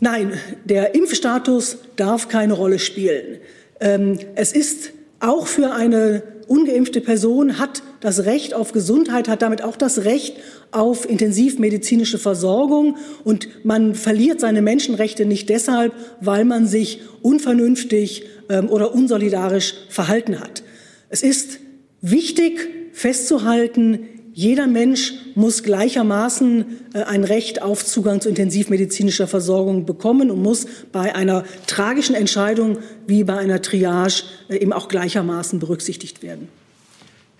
Nein, der Impfstatus darf keine Rolle spielen. Ähm, es ist auch für eine ungeimpfte Person hat das Recht auf Gesundheit, hat damit auch das Recht auf intensivmedizinische Versorgung. Und man verliert seine Menschenrechte nicht deshalb, weil man sich unvernünftig ähm, oder unsolidarisch verhalten hat. Es ist wichtig festzuhalten, jeder Mensch muss gleichermaßen äh, ein Recht auf Zugang zu intensivmedizinischer Versorgung bekommen und muss bei einer tragischen Entscheidung wie bei einer Triage äh, eben auch gleichermaßen berücksichtigt werden.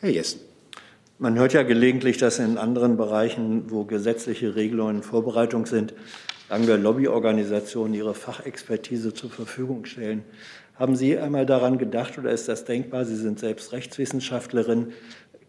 Herr Jessen. Man hört ja gelegentlich, dass in anderen Bereichen, wo gesetzliche Regelungen in Vorbereitung sind, sagen wir Lobbyorganisationen ihre Fachexpertise zur Verfügung stellen. Haben Sie einmal daran gedacht oder ist das denkbar? Sie sind selbst Rechtswissenschaftlerin,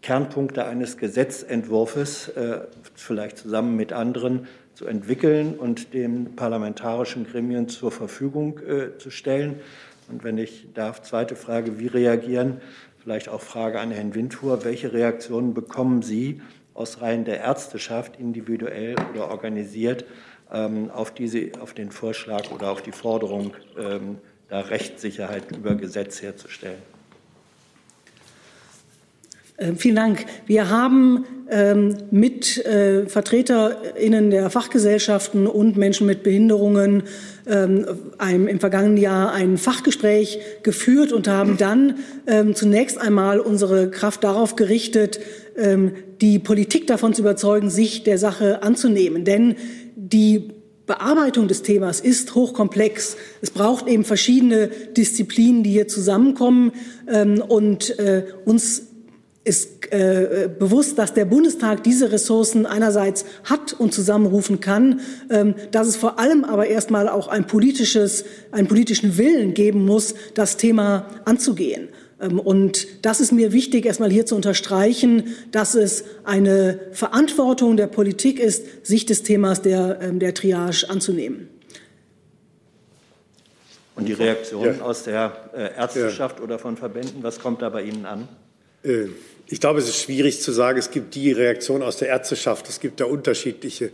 Kernpunkte eines Gesetzentwurfs, äh, vielleicht zusammen mit anderen, zu entwickeln und den parlamentarischen Gremien zur Verfügung äh, zu stellen. Und wenn ich darf, zweite Frage, wie reagieren, vielleicht auch Frage an Herrn Windfuhr, welche Reaktionen bekommen Sie aus Reihen der Ärzteschaft, individuell oder organisiert, ähm, auf, diese, auf den Vorschlag oder auf die Forderung, ähm, da Rechtssicherheit über Gesetz herzustellen? Ähm, vielen Dank. Wir haben ähm, mit äh, VertreterInnen der Fachgesellschaften und Menschen mit Behinderungen ähm, einem, im vergangenen Jahr ein Fachgespräch geführt und haben dann ähm, zunächst einmal unsere Kraft darauf gerichtet, ähm, die Politik davon zu überzeugen, sich der Sache anzunehmen. Denn die Bearbeitung des Themas ist hochkomplex. Es braucht eben verschiedene Disziplinen, die hier zusammenkommen ähm, und äh, uns ist äh, bewusst, dass der Bundestag diese Ressourcen einerseits hat und zusammenrufen kann, ähm, dass es vor allem aber erstmal auch ein politisches, einen politischen Willen geben muss, das Thema anzugehen. Ähm, und das ist mir wichtig, erstmal hier zu unterstreichen, dass es eine Verantwortung der Politik ist, sich des Themas der, ähm, der Triage anzunehmen. Und die Reaktion ja. aus der äh, Ärzteschaft ja. oder von Verbänden, was kommt da bei Ihnen an? Äh, ich glaube, es ist schwierig zu sagen, es gibt die Reaktion aus der Ärzteschaft, es gibt da unterschiedliche.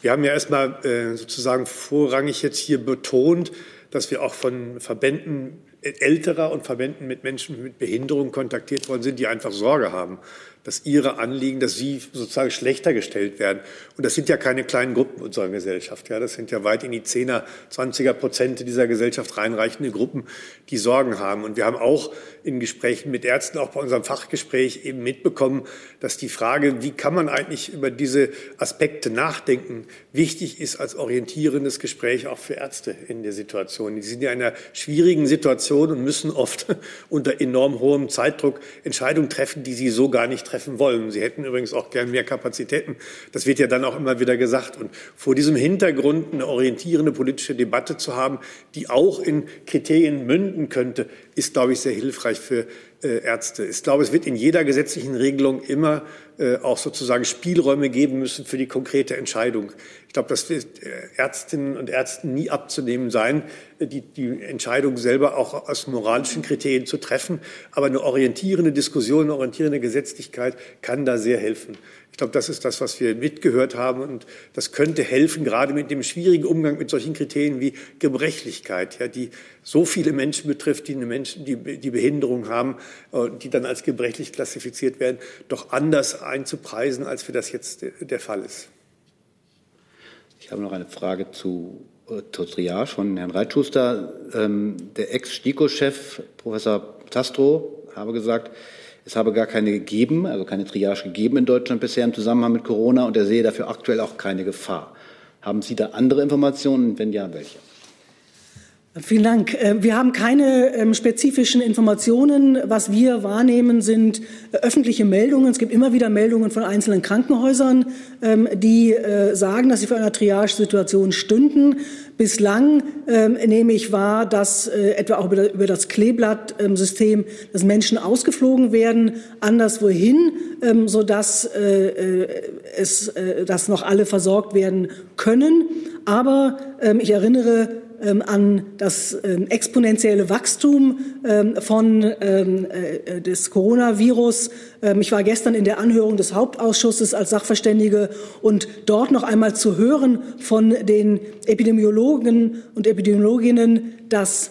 Wir haben ja erstmal äh, sozusagen vorrangig jetzt hier betont, dass wir auch von Verbänden älterer und Verbänden mit Menschen mit Behinderung kontaktiert worden sind, die einfach Sorge haben, dass ihre Anliegen, dass sie sozusagen schlechter gestellt werden. Und das sind ja keine kleinen Gruppen unserer Gesellschaft. Ja, das sind ja weit in die 10er, 20er Prozent dieser Gesellschaft reinreichende Gruppen, die Sorgen haben. Und wir haben auch in Gesprächen mit Ärzten, auch bei unserem Fachgespräch eben mitbekommen, dass die Frage, wie kann man eigentlich über diese Aspekte nachdenken, wichtig ist als orientierendes Gespräch auch für Ärzte in der Situation. Die sind ja in einer schwierigen Situation und müssen oft unter enorm hohem Zeitdruck Entscheidungen treffen, die sie so gar nicht treffen wollen. Sie hätten übrigens auch gern mehr Kapazitäten. Das wird ja dann auch immer wieder gesagt. Und vor diesem Hintergrund eine orientierende politische Debatte zu haben, die auch in Kriterien münden könnte, ist, glaube ich, sehr hilfreich für Ärzte. Ich glaube, es wird in jeder gesetzlichen Regelung immer äh, auch sozusagen Spielräume geben müssen für die konkrete Entscheidung. Ich glaube, das wird äh, Ärztinnen und Ärzten nie abzunehmen sein, die, die Entscheidung selber auch aus moralischen Kriterien zu treffen. Aber eine orientierende Diskussion, eine orientierende Gesetzlichkeit kann da sehr helfen. Ich glaube, das ist das, was wir mitgehört haben. Und das könnte helfen, gerade mit dem schwierigen Umgang mit solchen Kriterien wie Gebrechlichkeit, ja, die so viele Menschen betrifft, die, eine Menschen, die, die Behinderung haben, äh, die dann als gebrechlich klassifiziert werden, doch anders einzupreisen, als für das jetzt der Fall ist. Ich habe noch eine Frage zu äh, zur Triage von Herrn Reitschuster. Ähm, der Ex-STIKO-Chef, Professor Tastro, habe gesagt, es habe gar keine gegeben, also keine Triage gegeben in Deutschland bisher im Zusammenhang mit Corona und er sehe dafür aktuell auch keine Gefahr. Haben Sie da andere Informationen? Wenn ja, welche? Vielen Dank. Äh, wir haben keine ähm, spezifischen Informationen. Was wir wahrnehmen, sind äh, öffentliche Meldungen. Es gibt immer wieder Meldungen von einzelnen Krankenhäusern, ähm, die äh, sagen, dass sie vor einer Triage-Situation stünden. Bislang ähm, nehme ich wahr, dass etwa auch über das Kleeblatt-System, dass Menschen ausgeflogen werden, anderswohin, sodass es, dass noch alle versorgt werden können. Aber ich erinnere an das ähm, exponentielle Wachstum ähm, von, ähm, äh, des Coronavirus. Ähm, ich war gestern in der Anhörung des Hauptausschusses als Sachverständige und dort noch einmal zu hören von den Epidemiologen und Epidemiologinnen, dass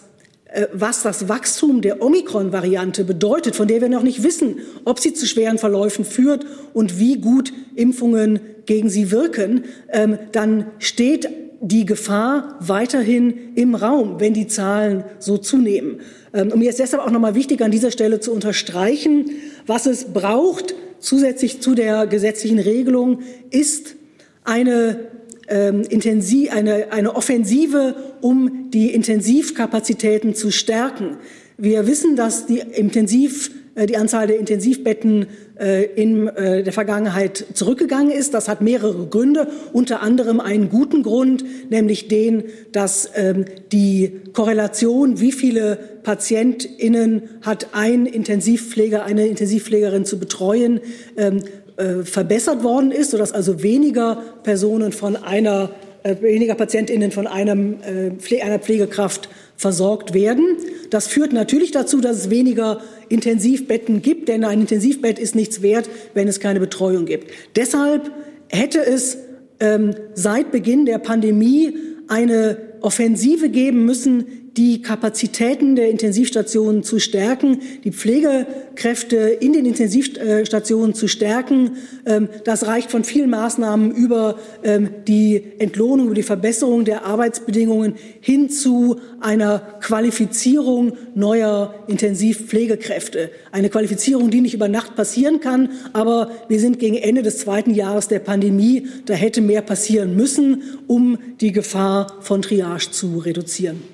äh, was das Wachstum der Omikron-Variante bedeutet, von der wir noch nicht wissen, ob sie zu schweren Verläufen führt und wie gut Impfungen gegen sie wirken, ähm, dann steht die Gefahr weiterhin im Raum, wenn die Zahlen so zunehmen. Und mir ist deshalb auch noch mal wichtig, an dieser Stelle zu unterstreichen, was es braucht, zusätzlich zu der gesetzlichen Regelung, ist eine, ähm, Intensiv, eine, eine Offensive, um die Intensivkapazitäten zu stärken. Wir wissen, dass die Intensiv äh, die Anzahl der Intensivbetten äh, in äh, der Vergangenheit zurückgegangen ist. Das hat mehrere Gründe, unter anderem einen guten Grund, nämlich den, dass ähm, die Korrelation, wie viele PatientInnen hat ein Intensivpfleger, eine Intensivpflegerin zu betreuen, ähm, verbessert worden ist, sodass also weniger Personen von einer, weniger PatientInnen von einem, einer Pflegekraft versorgt werden. Das führt natürlich dazu, dass es weniger Intensivbetten gibt, denn ein Intensivbett ist nichts wert, wenn es keine Betreuung gibt. Deshalb hätte es ähm, seit Beginn der Pandemie eine Offensive geben müssen, die Kapazitäten der Intensivstationen zu stärken, die Pflegekräfte in den Intensivstationen zu stärken. Ähm, das reicht von vielen Maßnahmen über ähm, die Entlohnung, über die Verbesserung der Arbeitsbedingungen hin zu einer Qualifizierung neuer Intensivpflegekräfte. Eine Qualifizierung, die nicht über Nacht passieren kann, aber wir sind gegen Ende des zweiten Jahres der Pandemie. Da hätte mehr passieren müssen, um die Gefahr von Triage zu reduzieren.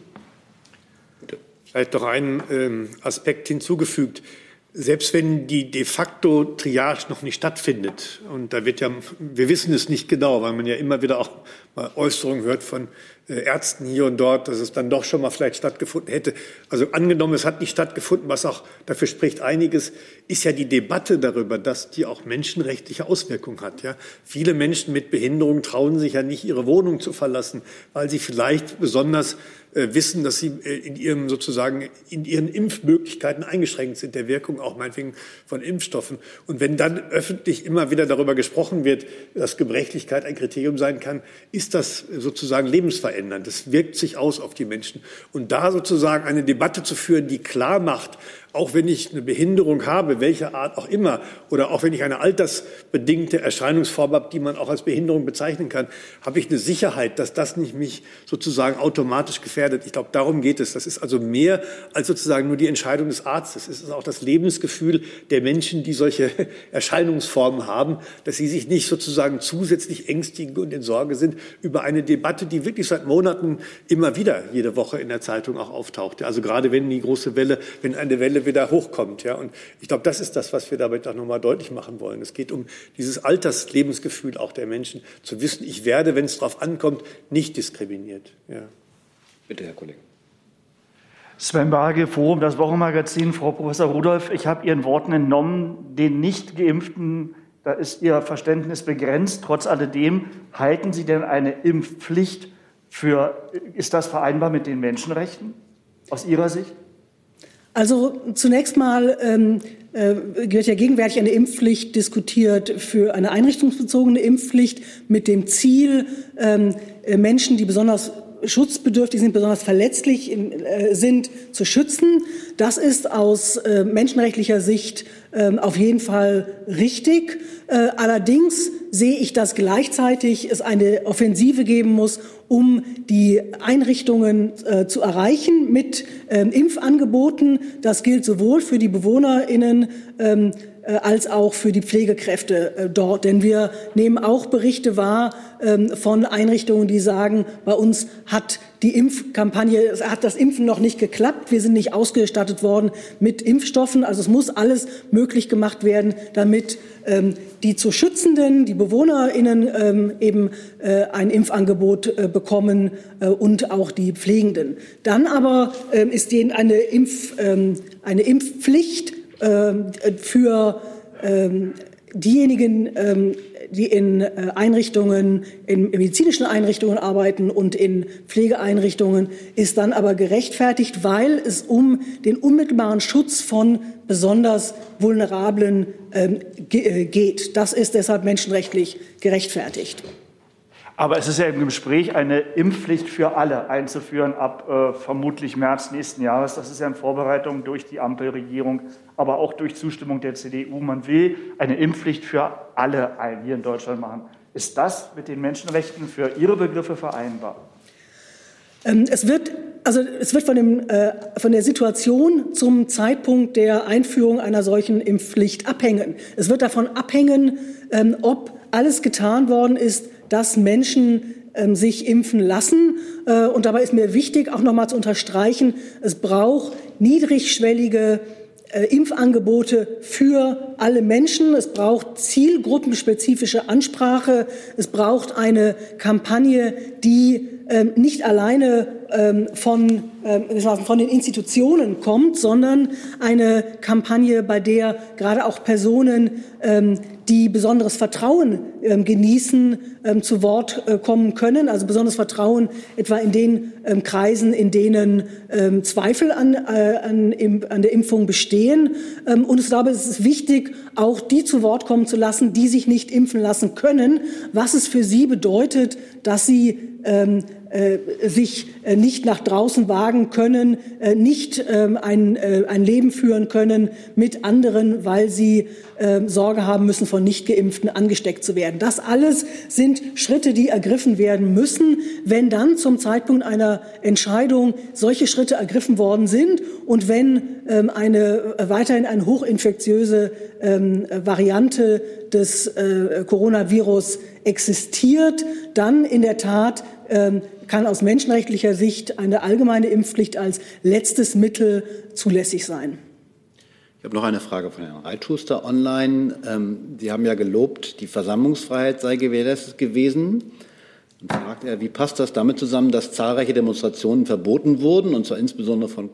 Vielleicht noch einen ähm, Aspekt hinzugefügt. Selbst wenn die de facto Triage noch nicht stattfindet, und da wird ja, wir wissen es nicht genau, weil man ja immer wieder auch mal Äußerungen hört von äh, Ärzten hier und dort, dass es dann doch schon mal vielleicht stattgefunden hätte. Also angenommen, es hat nicht stattgefunden, was auch dafür spricht einiges, ist ja die Debatte darüber, dass die auch menschenrechtliche Auswirkungen hat. Ja? Viele Menschen mit Behinderung trauen sich ja nicht, ihre Wohnung zu verlassen, weil sie vielleicht besonders wissen, dass sie äh, in ihrem sozusagen in ihren Impfmöglichkeiten eingeschränkt sind, der Wirkung auch meinetwegen von Impfstoffen. Und wenn dann öffentlich immer wieder darüber gesprochen wird, dass Gebrechlichkeit ein Kriterium sein kann, ist das sozusagen lebensverändernd. Das wirkt sich aus auf die Menschen. Und da sozusagen eine Debatte zu führen, die klar macht, auch wenn ich eine Behinderung habe, welcher Art auch immer, oder auch wenn ich eine altersbedingte Erscheinungsform habe, die man auch als Behinderung bezeichnen kann, habe ich eine Sicherheit, dass das nicht mich sozusagen automatisch gefährdet. Ich glaube, darum geht es. Das ist also mehr als sozusagen nur die Entscheidung des Arztes. Es ist auch das Lebensgefühl der Menschen, die solche Erscheinungsformen haben, dass sie sich nicht sozusagen zusätzlich ängstigen und in Sorge sind über eine Debatte, die wirklich seit Monaten immer wieder jede Woche in der Zeitung auch auftaucht. Also gerade wenn die große Welle, wenn eine Welle Ende wieder hochkommt. Ja? Und ich glaube, das ist das, was wir damit auch nochmal deutlich machen wollen. Es geht um dieses Alterslebensgefühl auch der Menschen, zu wissen, ich werde, wenn es darauf ankommt, nicht diskriminiert. Ja. Bitte, Herr Kollege. Sven Barge, Forum, das Wochenmagazin. Frau Professor Rudolph, ich habe Ihren Worten entnommen, den Nicht-Geimpften, da ist Ihr Verständnis begrenzt. Trotz alledem, halten Sie denn eine Impfpflicht für, ist das vereinbar mit den Menschenrechten aus Ihrer Sicht? Also zunächst mal ähm, äh, wird ja gegenwärtig eine Impfpflicht diskutiert für eine einrichtungsbezogene Impfpflicht mit dem Ziel, ähm, äh, Menschen, die besonders schutzbedürftig sind, besonders verletzlich äh, sind, zu schützen. Das ist aus äh, menschenrechtlicher Sicht äh, auf jeden Fall richtig. Äh, allerdings sehe ich, dass gleichzeitig es eine Offensive geben muss, um die Einrichtungen zu erreichen mit ähm, Impfangeboten. Das gilt sowohl für die BewohnerInnen ähm, äh, als auch für die Pflegekräfte äh, dort. Denn wir nehmen auch Berichte wahr ähm, von Einrichtungen, die sagen, bei uns hat die Impfkampagne, hat das Impfen noch nicht geklappt. Wir sind nicht ausgestattet worden mit Impfstoffen. Also es muss alles möglich gemacht werden, damit ähm, die zu Schützenden, die BewohnerInnen ähm, eben äh, ein Impfangebot äh, bekommen äh, und auch die Pflegenden. Dann aber ist eine, Impf, eine Impfpflicht für ähm, diejenigen, ähm, die in äh, Einrichtungen, in medizinischen Einrichtungen arbeiten und in Pflegeeinrichtungen, ist dann aber gerechtfertigt, weil es um den unmittelbaren Schutz von besonders vulnerablen ähm, äh, geht. Das ist deshalb menschenrechtlich gerechtfertigt. Aber es ist ja im Gespräch, eine Impfpflicht für alle einzuführen ab äh, vermutlich März nächsten Jahres. Das ist ja in Vorbereitung durch die Ampelregierung, aber auch durch Zustimmung der CDU. Man will eine Impfpflicht für alle hier in Deutschland machen. Ist das mit den Menschenrechten für Ihre Begriffe vereinbar? Ähm, es wird, also es wird von, dem, äh, von der Situation zum Zeitpunkt der Einführung einer solchen Impfpflicht abhängen. Es wird davon abhängen, ähm, ob alles getan worden ist, dass Menschen ähm, sich impfen lassen. Äh, und dabei ist mir wichtig, auch noch mal zu unterstreichen, es braucht niedrigschwellige äh, Impfangebote für alle Menschen. Es braucht zielgruppenspezifische Ansprache. Es braucht eine Kampagne, die ähm, nicht alleine ähm, von, ähm, von den Institutionen kommt, sondern eine Kampagne, bei der gerade auch Personen, die besonderes Vertrauen genießen, zu Wort äh, kommen können. Also besonderes Vertrauen etwa in den Kreisen, in denen Zweifel an, äh, an, an der Impfung bestehen. Und ich glaube, es ist wichtig, auch die zu Wort kommen zu lassen, die sich nicht impfen lassen können, was es für sie bedeutet, dass sie ähm, äh, sich äh, nicht nach draußen wagen können, äh, nicht ähm, ein, ein Leben führen können mit anderen, weil sie ähm, Sorge haben müssen, von Nichtgeimpften angesteckt zu werden. Das alles sind Schritte, die ergriffen werden müssen. Wenn dann zum Zeitpunkt einer Entscheidung solche Schritte ergriffen worden sind und wenn ähm, eine weiterhin eine hochinfektiöse Variante des Coronavirus existiert, dann in der Tat kann aus menschenrechtlicher Sicht eine allgemeine Impfpflicht als letztes Mittel zulässig sein. Ich habe noch eine Frage von Herrn Reitschuster online. Ähm, Sie haben ja gelobt, die Versammlungsfreiheit sei gewährleistet gewesen. Und fragt er, wie passt das damit zusammen, dass zahlreiche Demonstrationen verboten wurden, und zwar insbesondere von,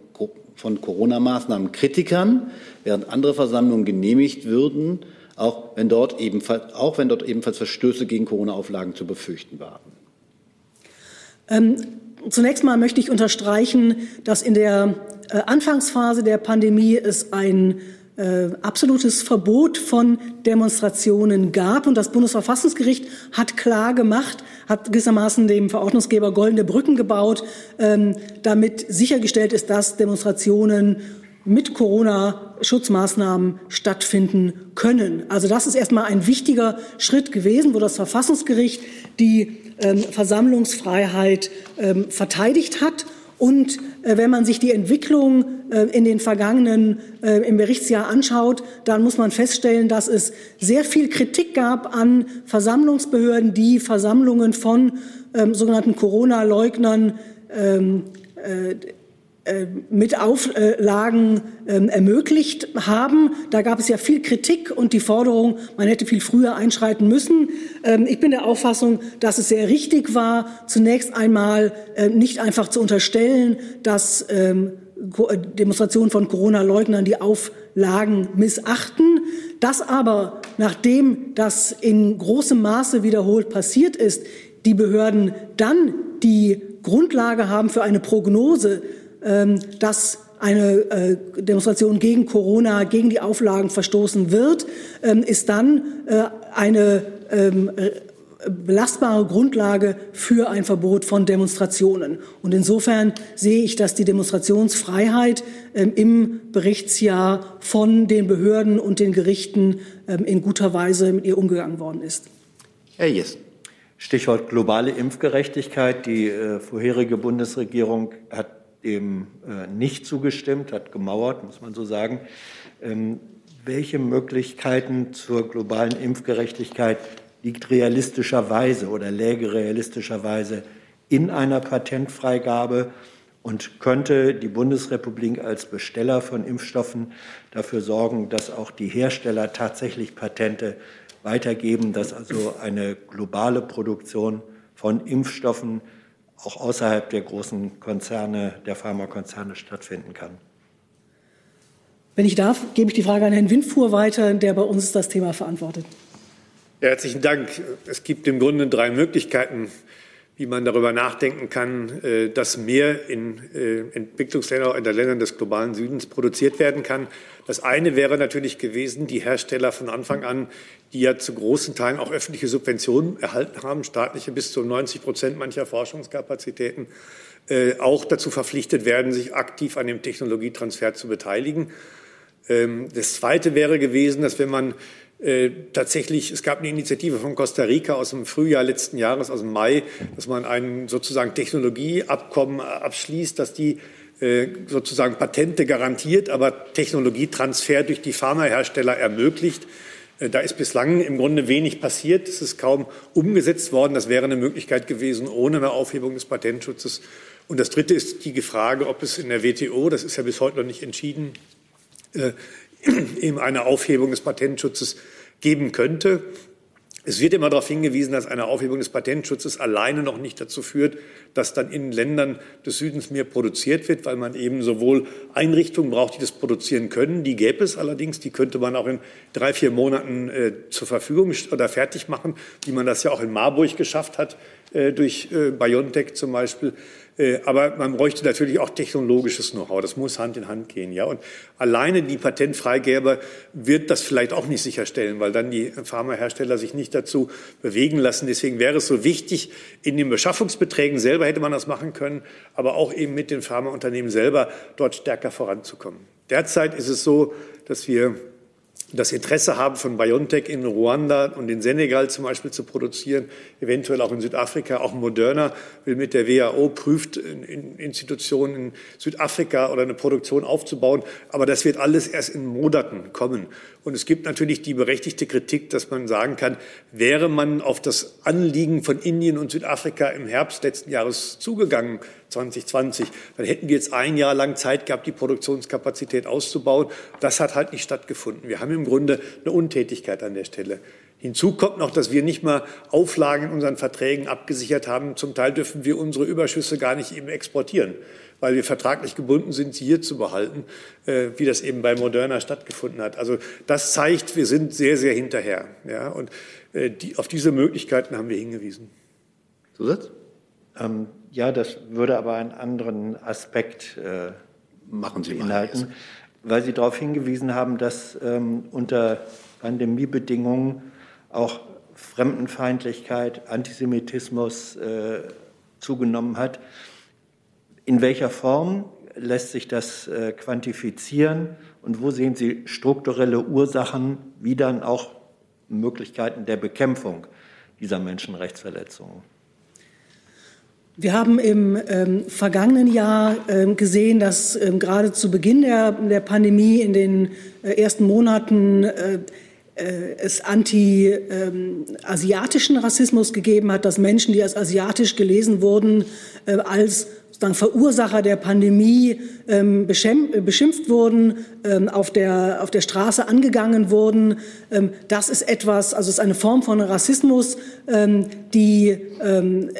von Corona-Maßnahmen Kritikern, während andere Versammlungen genehmigt würden, auch wenn dort ebenfalls, auch wenn dort ebenfalls Verstöße gegen Corona-Auflagen zu befürchten waren? Ähm, zunächst mal möchte ich unterstreichen, dass in der äh, Anfangsphase der Pandemie es ein äh, absolutes Verbot von Demonstrationen gab. Und das Bundesverfassungsgericht hat klar gemacht, hat gewissermaßen dem Verordnungsgeber goldene Brücken gebaut, ähm, damit sichergestellt ist, dass Demonstrationen mit Corona-Schutzmaßnahmen stattfinden können. Also das ist erstmal ein wichtiger Schritt gewesen, wo das Verfassungsgericht die ähm, Versammlungsfreiheit ähm, verteidigt hat und äh, wenn man sich die Entwicklung äh, in den vergangenen äh, im Berichtsjahr anschaut, dann muss man feststellen, dass es sehr viel Kritik gab an Versammlungsbehörden, die Versammlungen von ähm, sogenannten Corona-Leugnern ähm, äh, mit Auflagen ähm, ermöglicht haben. Da gab es ja viel Kritik und die Forderung, man hätte viel früher einschreiten müssen. Ähm, ich bin der Auffassung, dass es sehr richtig war, zunächst einmal äh, nicht einfach zu unterstellen, dass ähm, Demonstrationen von Corona-Leugnern die Auflagen missachten. Das aber, nachdem das in großem Maße wiederholt passiert ist, die Behörden dann die Grundlage haben für eine Prognose, ähm, dass eine äh, Demonstration gegen Corona, gegen die Auflagen verstoßen wird, ähm, ist dann äh, eine ähm, belastbare Grundlage für ein Verbot von Demonstrationen. Und insofern sehe ich, dass die Demonstrationsfreiheit im Berichtsjahr von den Behörden und den Gerichten in guter Weise mit ihr umgegangen worden ist. Herr Jessen. Stichwort globale Impfgerechtigkeit. Die äh, vorherige Bundesregierung hat dem äh, nicht zugestimmt, hat gemauert, muss man so sagen. Ähm, welche Möglichkeiten zur globalen Impfgerechtigkeit liegt realistischerweise oder läge realistischerweise in einer Patentfreigabe und könnte die Bundesrepublik als Besteller von Impfstoffen dafür sorgen, dass auch die Hersteller tatsächlich Patente weitergeben, dass also eine globale Produktion von Impfstoffen auch außerhalb der großen Konzerne, der Pharmakonzerne stattfinden kann. Wenn ich darf, gebe ich die Frage an Herrn Windfuhr weiter, der bei uns das Thema verantwortet. Ja, herzlichen Dank. Es gibt im Grunde drei Möglichkeiten, wie man darüber nachdenken kann, äh, dass mehr in äh, Entwicklungsländern, in den Ländern des globalen Südens produziert werden kann. Das eine wäre natürlich gewesen, die Hersteller von Anfang an, die ja zu großen Teilen auch öffentliche Subventionen erhalten haben, staatliche bis zu 90 Prozent mancher Forschungskapazitäten, äh, auch dazu verpflichtet werden, sich aktiv an dem Technologietransfer zu beteiligen. Ähm, das Zweite wäre gewesen, dass wenn man äh, tatsächlich, es gab eine Initiative von Costa Rica aus dem Frühjahr letzten Jahres, aus dem Mai, dass man ein sozusagen Technologieabkommen abschließt, dass die sozusagen Patente garantiert, aber Technologietransfer durch die Pharmahersteller ermöglicht. Äh, da ist bislang im Grunde wenig passiert. Es ist kaum umgesetzt worden. Das wäre eine Möglichkeit gewesen ohne eine Aufhebung des Patentschutzes. Und das Dritte ist die Frage, ob es in der WTO, das ist ja bis heute noch nicht entschieden, äh, eben eine Aufhebung des Patentschutzes geben könnte. Es wird immer darauf hingewiesen, dass eine Aufhebung des Patentschutzes alleine noch nicht dazu führt, dass dann in Ländern des Südens mehr produziert wird, weil man eben sowohl Einrichtungen braucht, die das produzieren können. Die gäbe es allerdings, die könnte man auch in drei, vier Monaten äh, zur Verfügung oder fertig machen, wie man das ja auch in Marburg geschafft hat, durch äh, BioNTech zum Beispiel. Äh, aber man bräuchte natürlich auch technologisches Know-how. Das muss Hand in Hand gehen. Ja? Und alleine die Patentfreigeber wird das vielleicht auch nicht sicherstellen, weil dann die Pharmahersteller sich nicht dazu bewegen lassen. Deswegen wäre es so wichtig, in den Beschaffungsbeträgen selber hätte man das machen können, aber auch eben mit den Pharmaunternehmen selber dort stärker voranzukommen. Derzeit ist es so, dass wir das Interesse haben, von BioNTech in Ruanda und in Senegal zum Beispiel zu produzieren, eventuell auch in Südafrika. Auch Moderna will mit der WHO prüft, in Institutionen in Südafrika oder eine Produktion aufzubauen. Aber das wird alles erst in Monaten kommen. Und es gibt natürlich die berechtigte Kritik, dass man sagen kann, wäre man auf das Anliegen von Indien und Südafrika im Herbst letzten Jahres zugegangen, 2020, dann hätten wir jetzt ein Jahr lang Zeit gehabt, die Produktionskapazität auszubauen. Das hat halt nicht stattgefunden. Wir haben im Grunde eine Untätigkeit an der Stelle. Hinzu kommt noch, dass wir nicht mal Auflagen in unseren Verträgen abgesichert haben. Zum Teil dürfen wir unsere Überschüsse gar nicht eben exportieren weil wir vertraglich gebunden sind, sie hier zu behalten, äh, wie das eben bei Moderna stattgefunden hat. Also das zeigt, wir sind sehr, sehr hinterher. Ja? Und äh, die, auf diese Möglichkeiten haben wir hingewiesen. Zusatz? Ähm, ja, das würde aber einen anderen Aspekt äh, Machen Sie beinhalten, mal, weil Sie darauf hingewiesen haben, dass ähm, unter Pandemiebedingungen auch Fremdenfeindlichkeit, Antisemitismus äh, zugenommen hat. In welcher Form lässt sich das äh, quantifizieren und wo sehen Sie strukturelle Ursachen, wie dann auch Möglichkeiten der Bekämpfung dieser Menschenrechtsverletzungen? Wir haben im ähm, vergangenen Jahr ähm, gesehen, dass ähm, gerade zu Beginn der, der Pandemie in den äh, ersten Monaten äh, äh es anti-asiatischen ähm, Rassismus gegeben hat, dass Menschen, die als asiatisch gelesen wurden, äh, als sozusagen Verursacher der Pandemie ähm, beschimpft wurden, ähm, auf, der, auf der Straße angegangen wurden. Ähm, das ist etwas, also es ist eine Form von Rassismus, ähm, die ähm,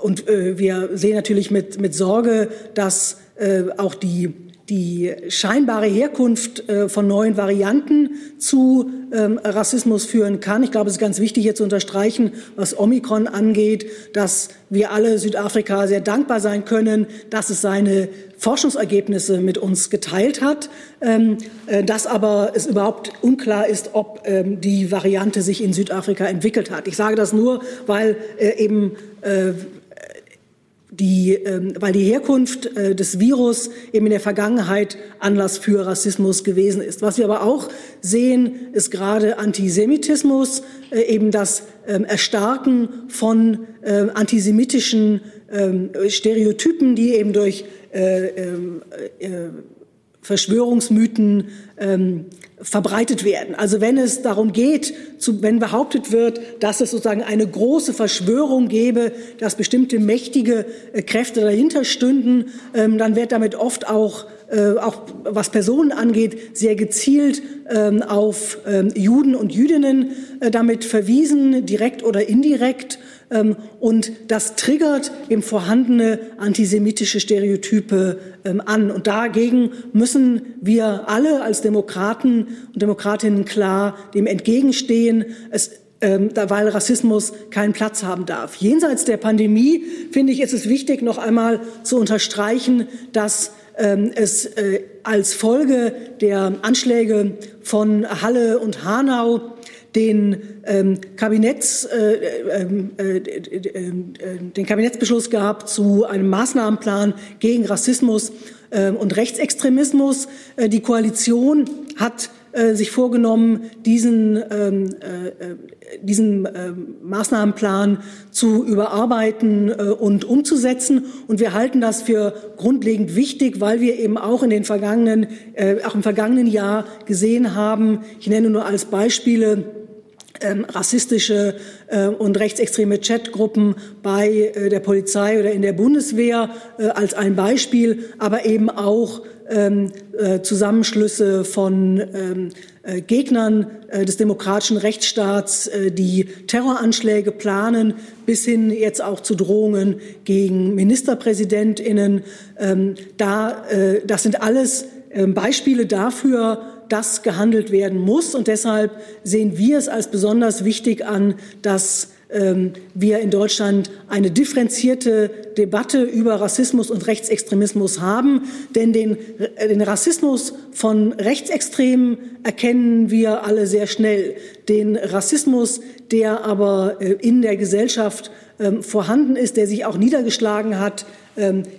und äh, wir sehen natürlich mit, mit Sorge, dass äh, auch die die scheinbare Herkunft äh, von neuen Varianten zu ähm, Rassismus führen kann. Ich glaube, es ist ganz wichtig, hier zu unterstreichen, was Omikron angeht, dass wir alle Südafrika sehr dankbar sein können, dass es seine Forschungsergebnisse mit uns geteilt hat, ähm, äh, dass aber es überhaupt unklar ist, ob ähm, die Variante sich in Südafrika entwickelt hat. Ich sage das nur, weil äh, eben die, ähm, weil die Herkunft äh, des Virus eben in der Vergangenheit Anlass für Rassismus gewesen ist. Was wir aber auch sehen, ist gerade Antisemitismus, äh, eben das ähm, Erstarken von äh, antisemitischen ähm, Stereotypen, die eben durch äh, äh, Verschwörungsmythen ähm, verbreitet werden. Also wenn es darum geht, zu, wenn behauptet wird, dass es sozusagen eine große Verschwörung gäbe, dass bestimmte mächtige äh, Kräfte dahinter stünden, ähm, dann wird damit oft auch äh, auch was Personen angeht, sehr gezielt ähm, auf ähm, Juden und Jüdinnen äh, damit verwiesen, direkt oder indirekt. Ähm, und das triggert eben vorhandene antisemitische Stereotype ähm, an. Und dagegen müssen wir alle als Demokraten und Demokratinnen klar dem entgegenstehen. Es ähm, weil Rassismus keinen Platz haben darf. Jenseits der Pandemie, finde ich, ist es wichtig, noch einmal zu unterstreichen, dass es äh, als Folge der Anschläge von Halle und Hanau den, ähm, Kabinetts, äh, ähm, äh, äh, den Kabinettsbeschluss gab zu einem Maßnahmenplan gegen Rassismus äh, und Rechtsextremismus. Äh, die Koalition hat äh, sich vorgenommen, diesen, ähm, diesen ähm, Maßnahmenplan zu überarbeiten und umzusetzen. Und wir halten das für grundlegend wichtig, weil wir eben auch in den vergangenen, auch im vergangenen Jahr gesehen haben, ich nenne nur als Beispiele, ähm, rassistische äh, und rechtsextreme Chatgruppen bei äh, der Polizei oder in der Bundeswehr äh, als ein Beispiel, aber eben auch ähm, äh, Zusammenschlüsse von ähm, äh, Gegnern äh, des demokratischen Rechtsstaats, die Terroranschläge planen, bis hin jetzt auch zu Drohungen gegen Ministerpräsidentinnen. Ähm, da, das sind alles ähm, Beispiele dafür, dass gehandelt werden muss. Und deshalb sehen wir es als besonders wichtig an, dass ähm, wir in Deutschland eine differenzierte Debatte über Rassismus und Rechtsextremismus haben. Denn den, den, Rassismus von Rechtsextremen erkennen wir alle sehr schnell. Den Rassismus, der aber äh, in der Gesellschaft ähm, vorhanden ist, der sich auch niedergeschlagen hat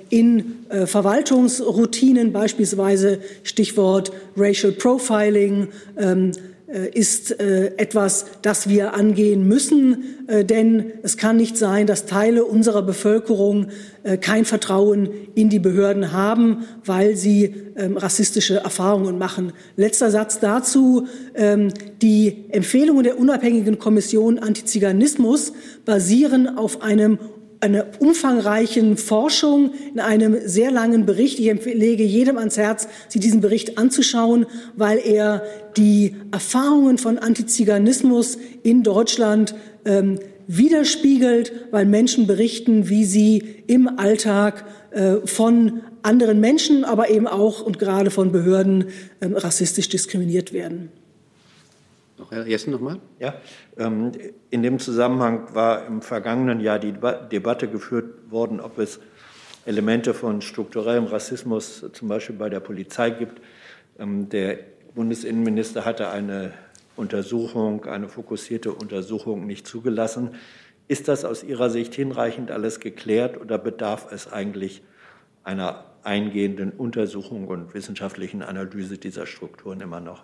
in äh, Verwaltungsroutinen, beispielsweise Stichwort Racial Profiling, ähm, äh, ist äh, etwas, das wir angehen müssen, denn es kann nicht sein, dass Teile unserer Bevölkerung kein Vertrauen in die Behörden haben, weil sie ähm, rassistische Erfahrungen machen. Letzter Satz dazu. Die Empfehlungen der unabhängigen Kommission Antiziganismus basieren auf einem einer umfangreichen Forschung in einem sehr langen Bericht. Ich lege jedem ans Herz, sich diesen Bericht anzuschauen, weil er die Erfahrungen von Antiziganismus in Deutschland ähm, widerspiegelt, weil Menschen berichten, wie sie im Alltag äh, von anderen Menschen, aber eben auch und gerade von Behörden äh, rassistisch diskriminiert werden. Herr Jessen nochmal? Ja, ähm, in dem Zusammenhang war im vergangenen Jahr die Debatte geführt worden, ob es Elemente von strukturellem Rassismus zum Beispiel bei der Polizei gibt. Ähm, der Bundesinnenminister hatte eine Untersuchung, eine fokussierte Untersuchung nicht zugelassen. Ist das aus Ihrer Sicht hinreichend alles geklärt oder bedarf es eigentlich einer eingehenden Untersuchung und wissenschaftlichen Analyse dieser Strukturen immer noch?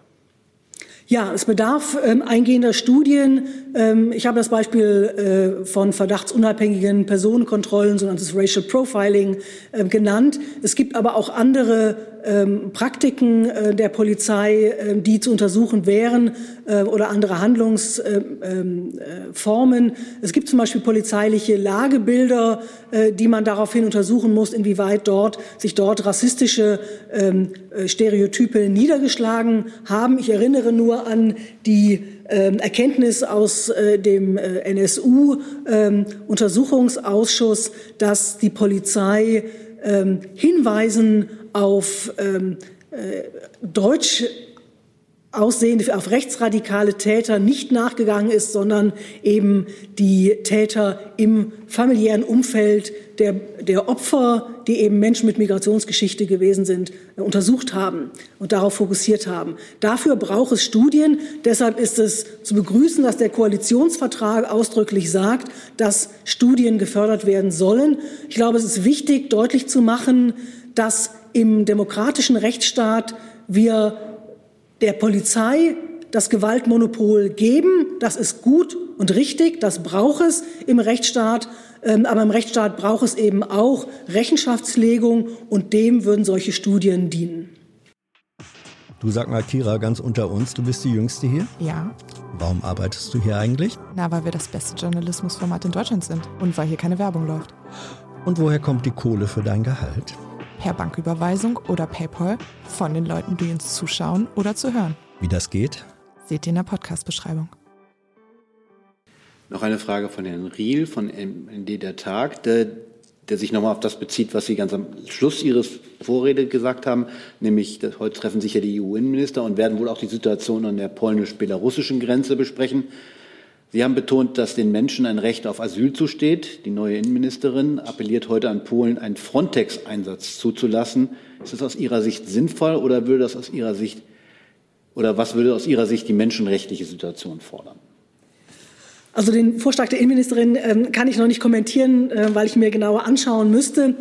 Ja, es bedarf ähm, eingehender Studien. Ähm, ich habe das Beispiel äh, von verdachtsunabhängigen Personenkontrollen, sogenanntes Racial Profiling, äh, genannt. Es gibt aber auch andere ähm, Praktiken äh, der Polizei, äh, die zu untersuchen wären äh, oder andere Handlungsformen. Ähm, äh, es gibt zum Beispiel polizeiliche Lagebilder, äh, die man daraufhin untersuchen muss, inwieweit dort sich dort rassistische ähm, äh, Stereotype niedergeschlagen haben. Ich erinnere nur an die ähm, Erkenntnis aus äh, dem äh, NSU-Untersuchungsausschuss, dass die Polizei Hinweisen auf ähm, äh, Deutsch aussehende, auf rechtsradikale Täter nicht nachgegangen ist, sondern eben die Täter im familiären Umfeld der, der Opfer, die eben Menschen mit Migrationsgeschichte gewesen sind, äh, untersucht haben und darauf fokussiert haben. Dafür braucht es Studien. Deshalb ist es zu begrüßen, dass der Koalitionsvertrag ausdrücklich sagt, dass Studien gefördert werden sollen. Ich glaube, es ist wichtig, deutlich zu machen, dass im demokratischen Rechtsstaat wir der Polizei das Gewaltmonopol geben. Das ist gut und richtig, das braucht es im Rechtsstaat. Ähm, aber im Rechtsstaat braucht es eben auch Rechenschaftslegung und dem würden solche Studien dienen. Du sag mal, Kira, ganz unter uns, du bist die Jüngste hier? Ja. Warum arbeitest du hier eigentlich? Na, weil wir das beste Journalismusformat in Deutschland sind und weil hier keine Werbung läuft. Und woher kommt die Kohle für dein Gehalt? Per Banküberweisung oder PayPal von den Leuten, die uns zuschauen oder zu hören. Wie das geht? Seht ihr in der Podcast-Beschreibung. Noch eine Frage von Herrn Riel von MND der Tag, der, der sich nochmal auf das bezieht, was Sie ganz am Schluss Ihres Vorrede gesagt haben, nämlich dass heute treffen sich ja die EU-Innenminister und werden wohl auch die Situation an der polnisch-belarussischen Grenze besprechen. Sie haben betont, dass den Menschen ein Recht auf Asyl zusteht. Die neue Innenministerin appelliert heute an Polen, einen Frontex-Einsatz zuzulassen. Ist das aus Ihrer Sicht sinnvoll oder würde das aus Ihrer Sicht oder was würde aus Ihrer Sicht die menschenrechtliche Situation fordern? Also den Vorschlag der Innenministerin ähm, kann ich noch nicht kommentieren, äh, weil ich mir genauer anschauen müsste.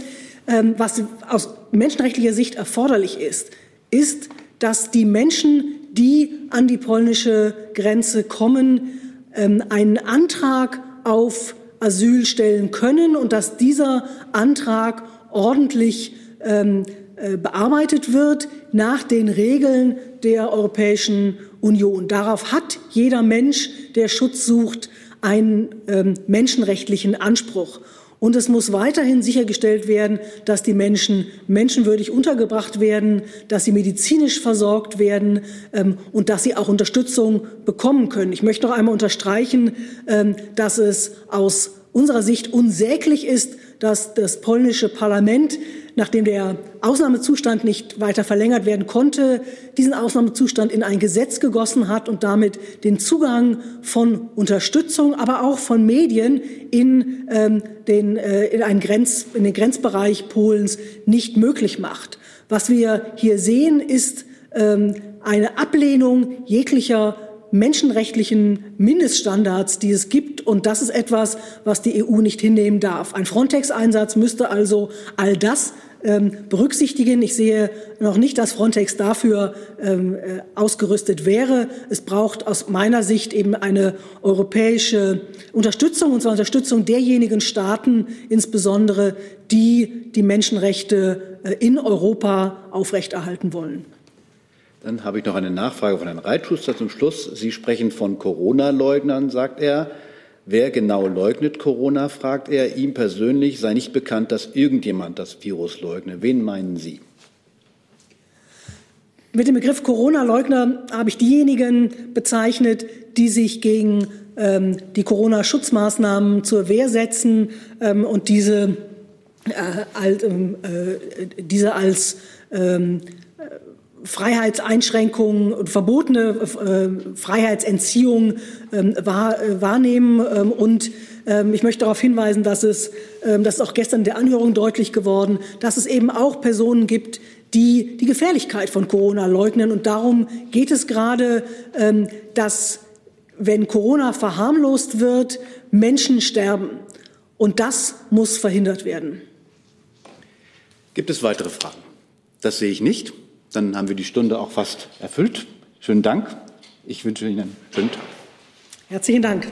Ähm, was aus menschenrechtlicher Sicht erforderlich ist, ist, dass die Menschen, die an die polnische Grenze kommen, einen Antrag auf Asyl stellen können und dass dieser Antrag ordentlich ähm, äh, bearbeitet wird nach den Regeln der Europäischen Union. Darauf hat jeder Mensch, der Schutz sucht, einen ähm, menschenrechtlichen Anspruch. Und es muss weiterhin sichergestellt werden, dass die Menschen menschenwürdig untergebracht werden, dass sie medizinisch versorgt werden ähm, und dass sie auch Unterstützung bekommen können. Ich möchte noch einmal unterstreichen, ähm, dass es aus unserer Sicht unsäglich ist, dass das polnische Parlament nachdem der Ausnahmezustand nicht weiter verlängert werden konnte, diesen Ausnahmezustand in ein Gesetz gegossen hat und damit den Zugang von Unterstützung, aber auch von Medien in, ähm, den, äh, in, einen Grenz, in den Grenzbereich Polens nicht möglich macht. Was wir hier sehen, ist ähm, eine Ablehnung jeglicher menschenrechtlichen Mindeststandards, die es gibt. Und das ist etwas, was die EU nicht hinnehmen darf. Ein Frontex-Einsatz müsste also all das ähm, berücksichtigen. Ich sehe noch nicht, dass Frontex dafür ähm, äh, ausgerüstet wäre. Es braucht aus meiner Sicht eben eine europäische Unterstützung, und zwar Unterstützung derjenigen Staaten, insbesondere die die Menschenrechte äh, in Europa aufrechterhalten wollen. Dann habe ich noch eine Nachfrage von Herrn Reitschuster zum Schluss. Sie sprechen von Corona-Leugnern, sagt er. Wer genau leugnet Corona, fragt er. Ihm persönlich sei nicht bekannt, dass irgendjemand das Virus leugne. Wen meinen Sie? Mit dem Begriff Corona-Leugner habe ich diejenigen bezeichnet, die sich gegen ähm, die Corona-Schutzmaßnahmen zur Wehr setzen ähm, und diese, äh, als, ähm, äh, diese als ähm, Freiheitseinschränkungen und verbotene äh, Freiheitsentziehung ähm, wahr, äh, wahrnehmen. Ähm, und ähm, ich möchte darauf hinweisen, dass es, ähm, das ist auch gestern in der Anhörung deutlich geworden, dass es eben auch Personen gibt, die die Gefährlichkeit von Corona leugnen. Und darum geht es gerade, ähm, dass wenn Corona verharmlost wird, Menschen sterben. Und das muss verhindert werden. Gibt es weitere Fragen? Das sehe ich nicht. Dann haben wir die Stunde auch fast erfüllt. Schönen Dank. Ich wünsche Ihnen einen schönen Tag. Herzlichen Dank.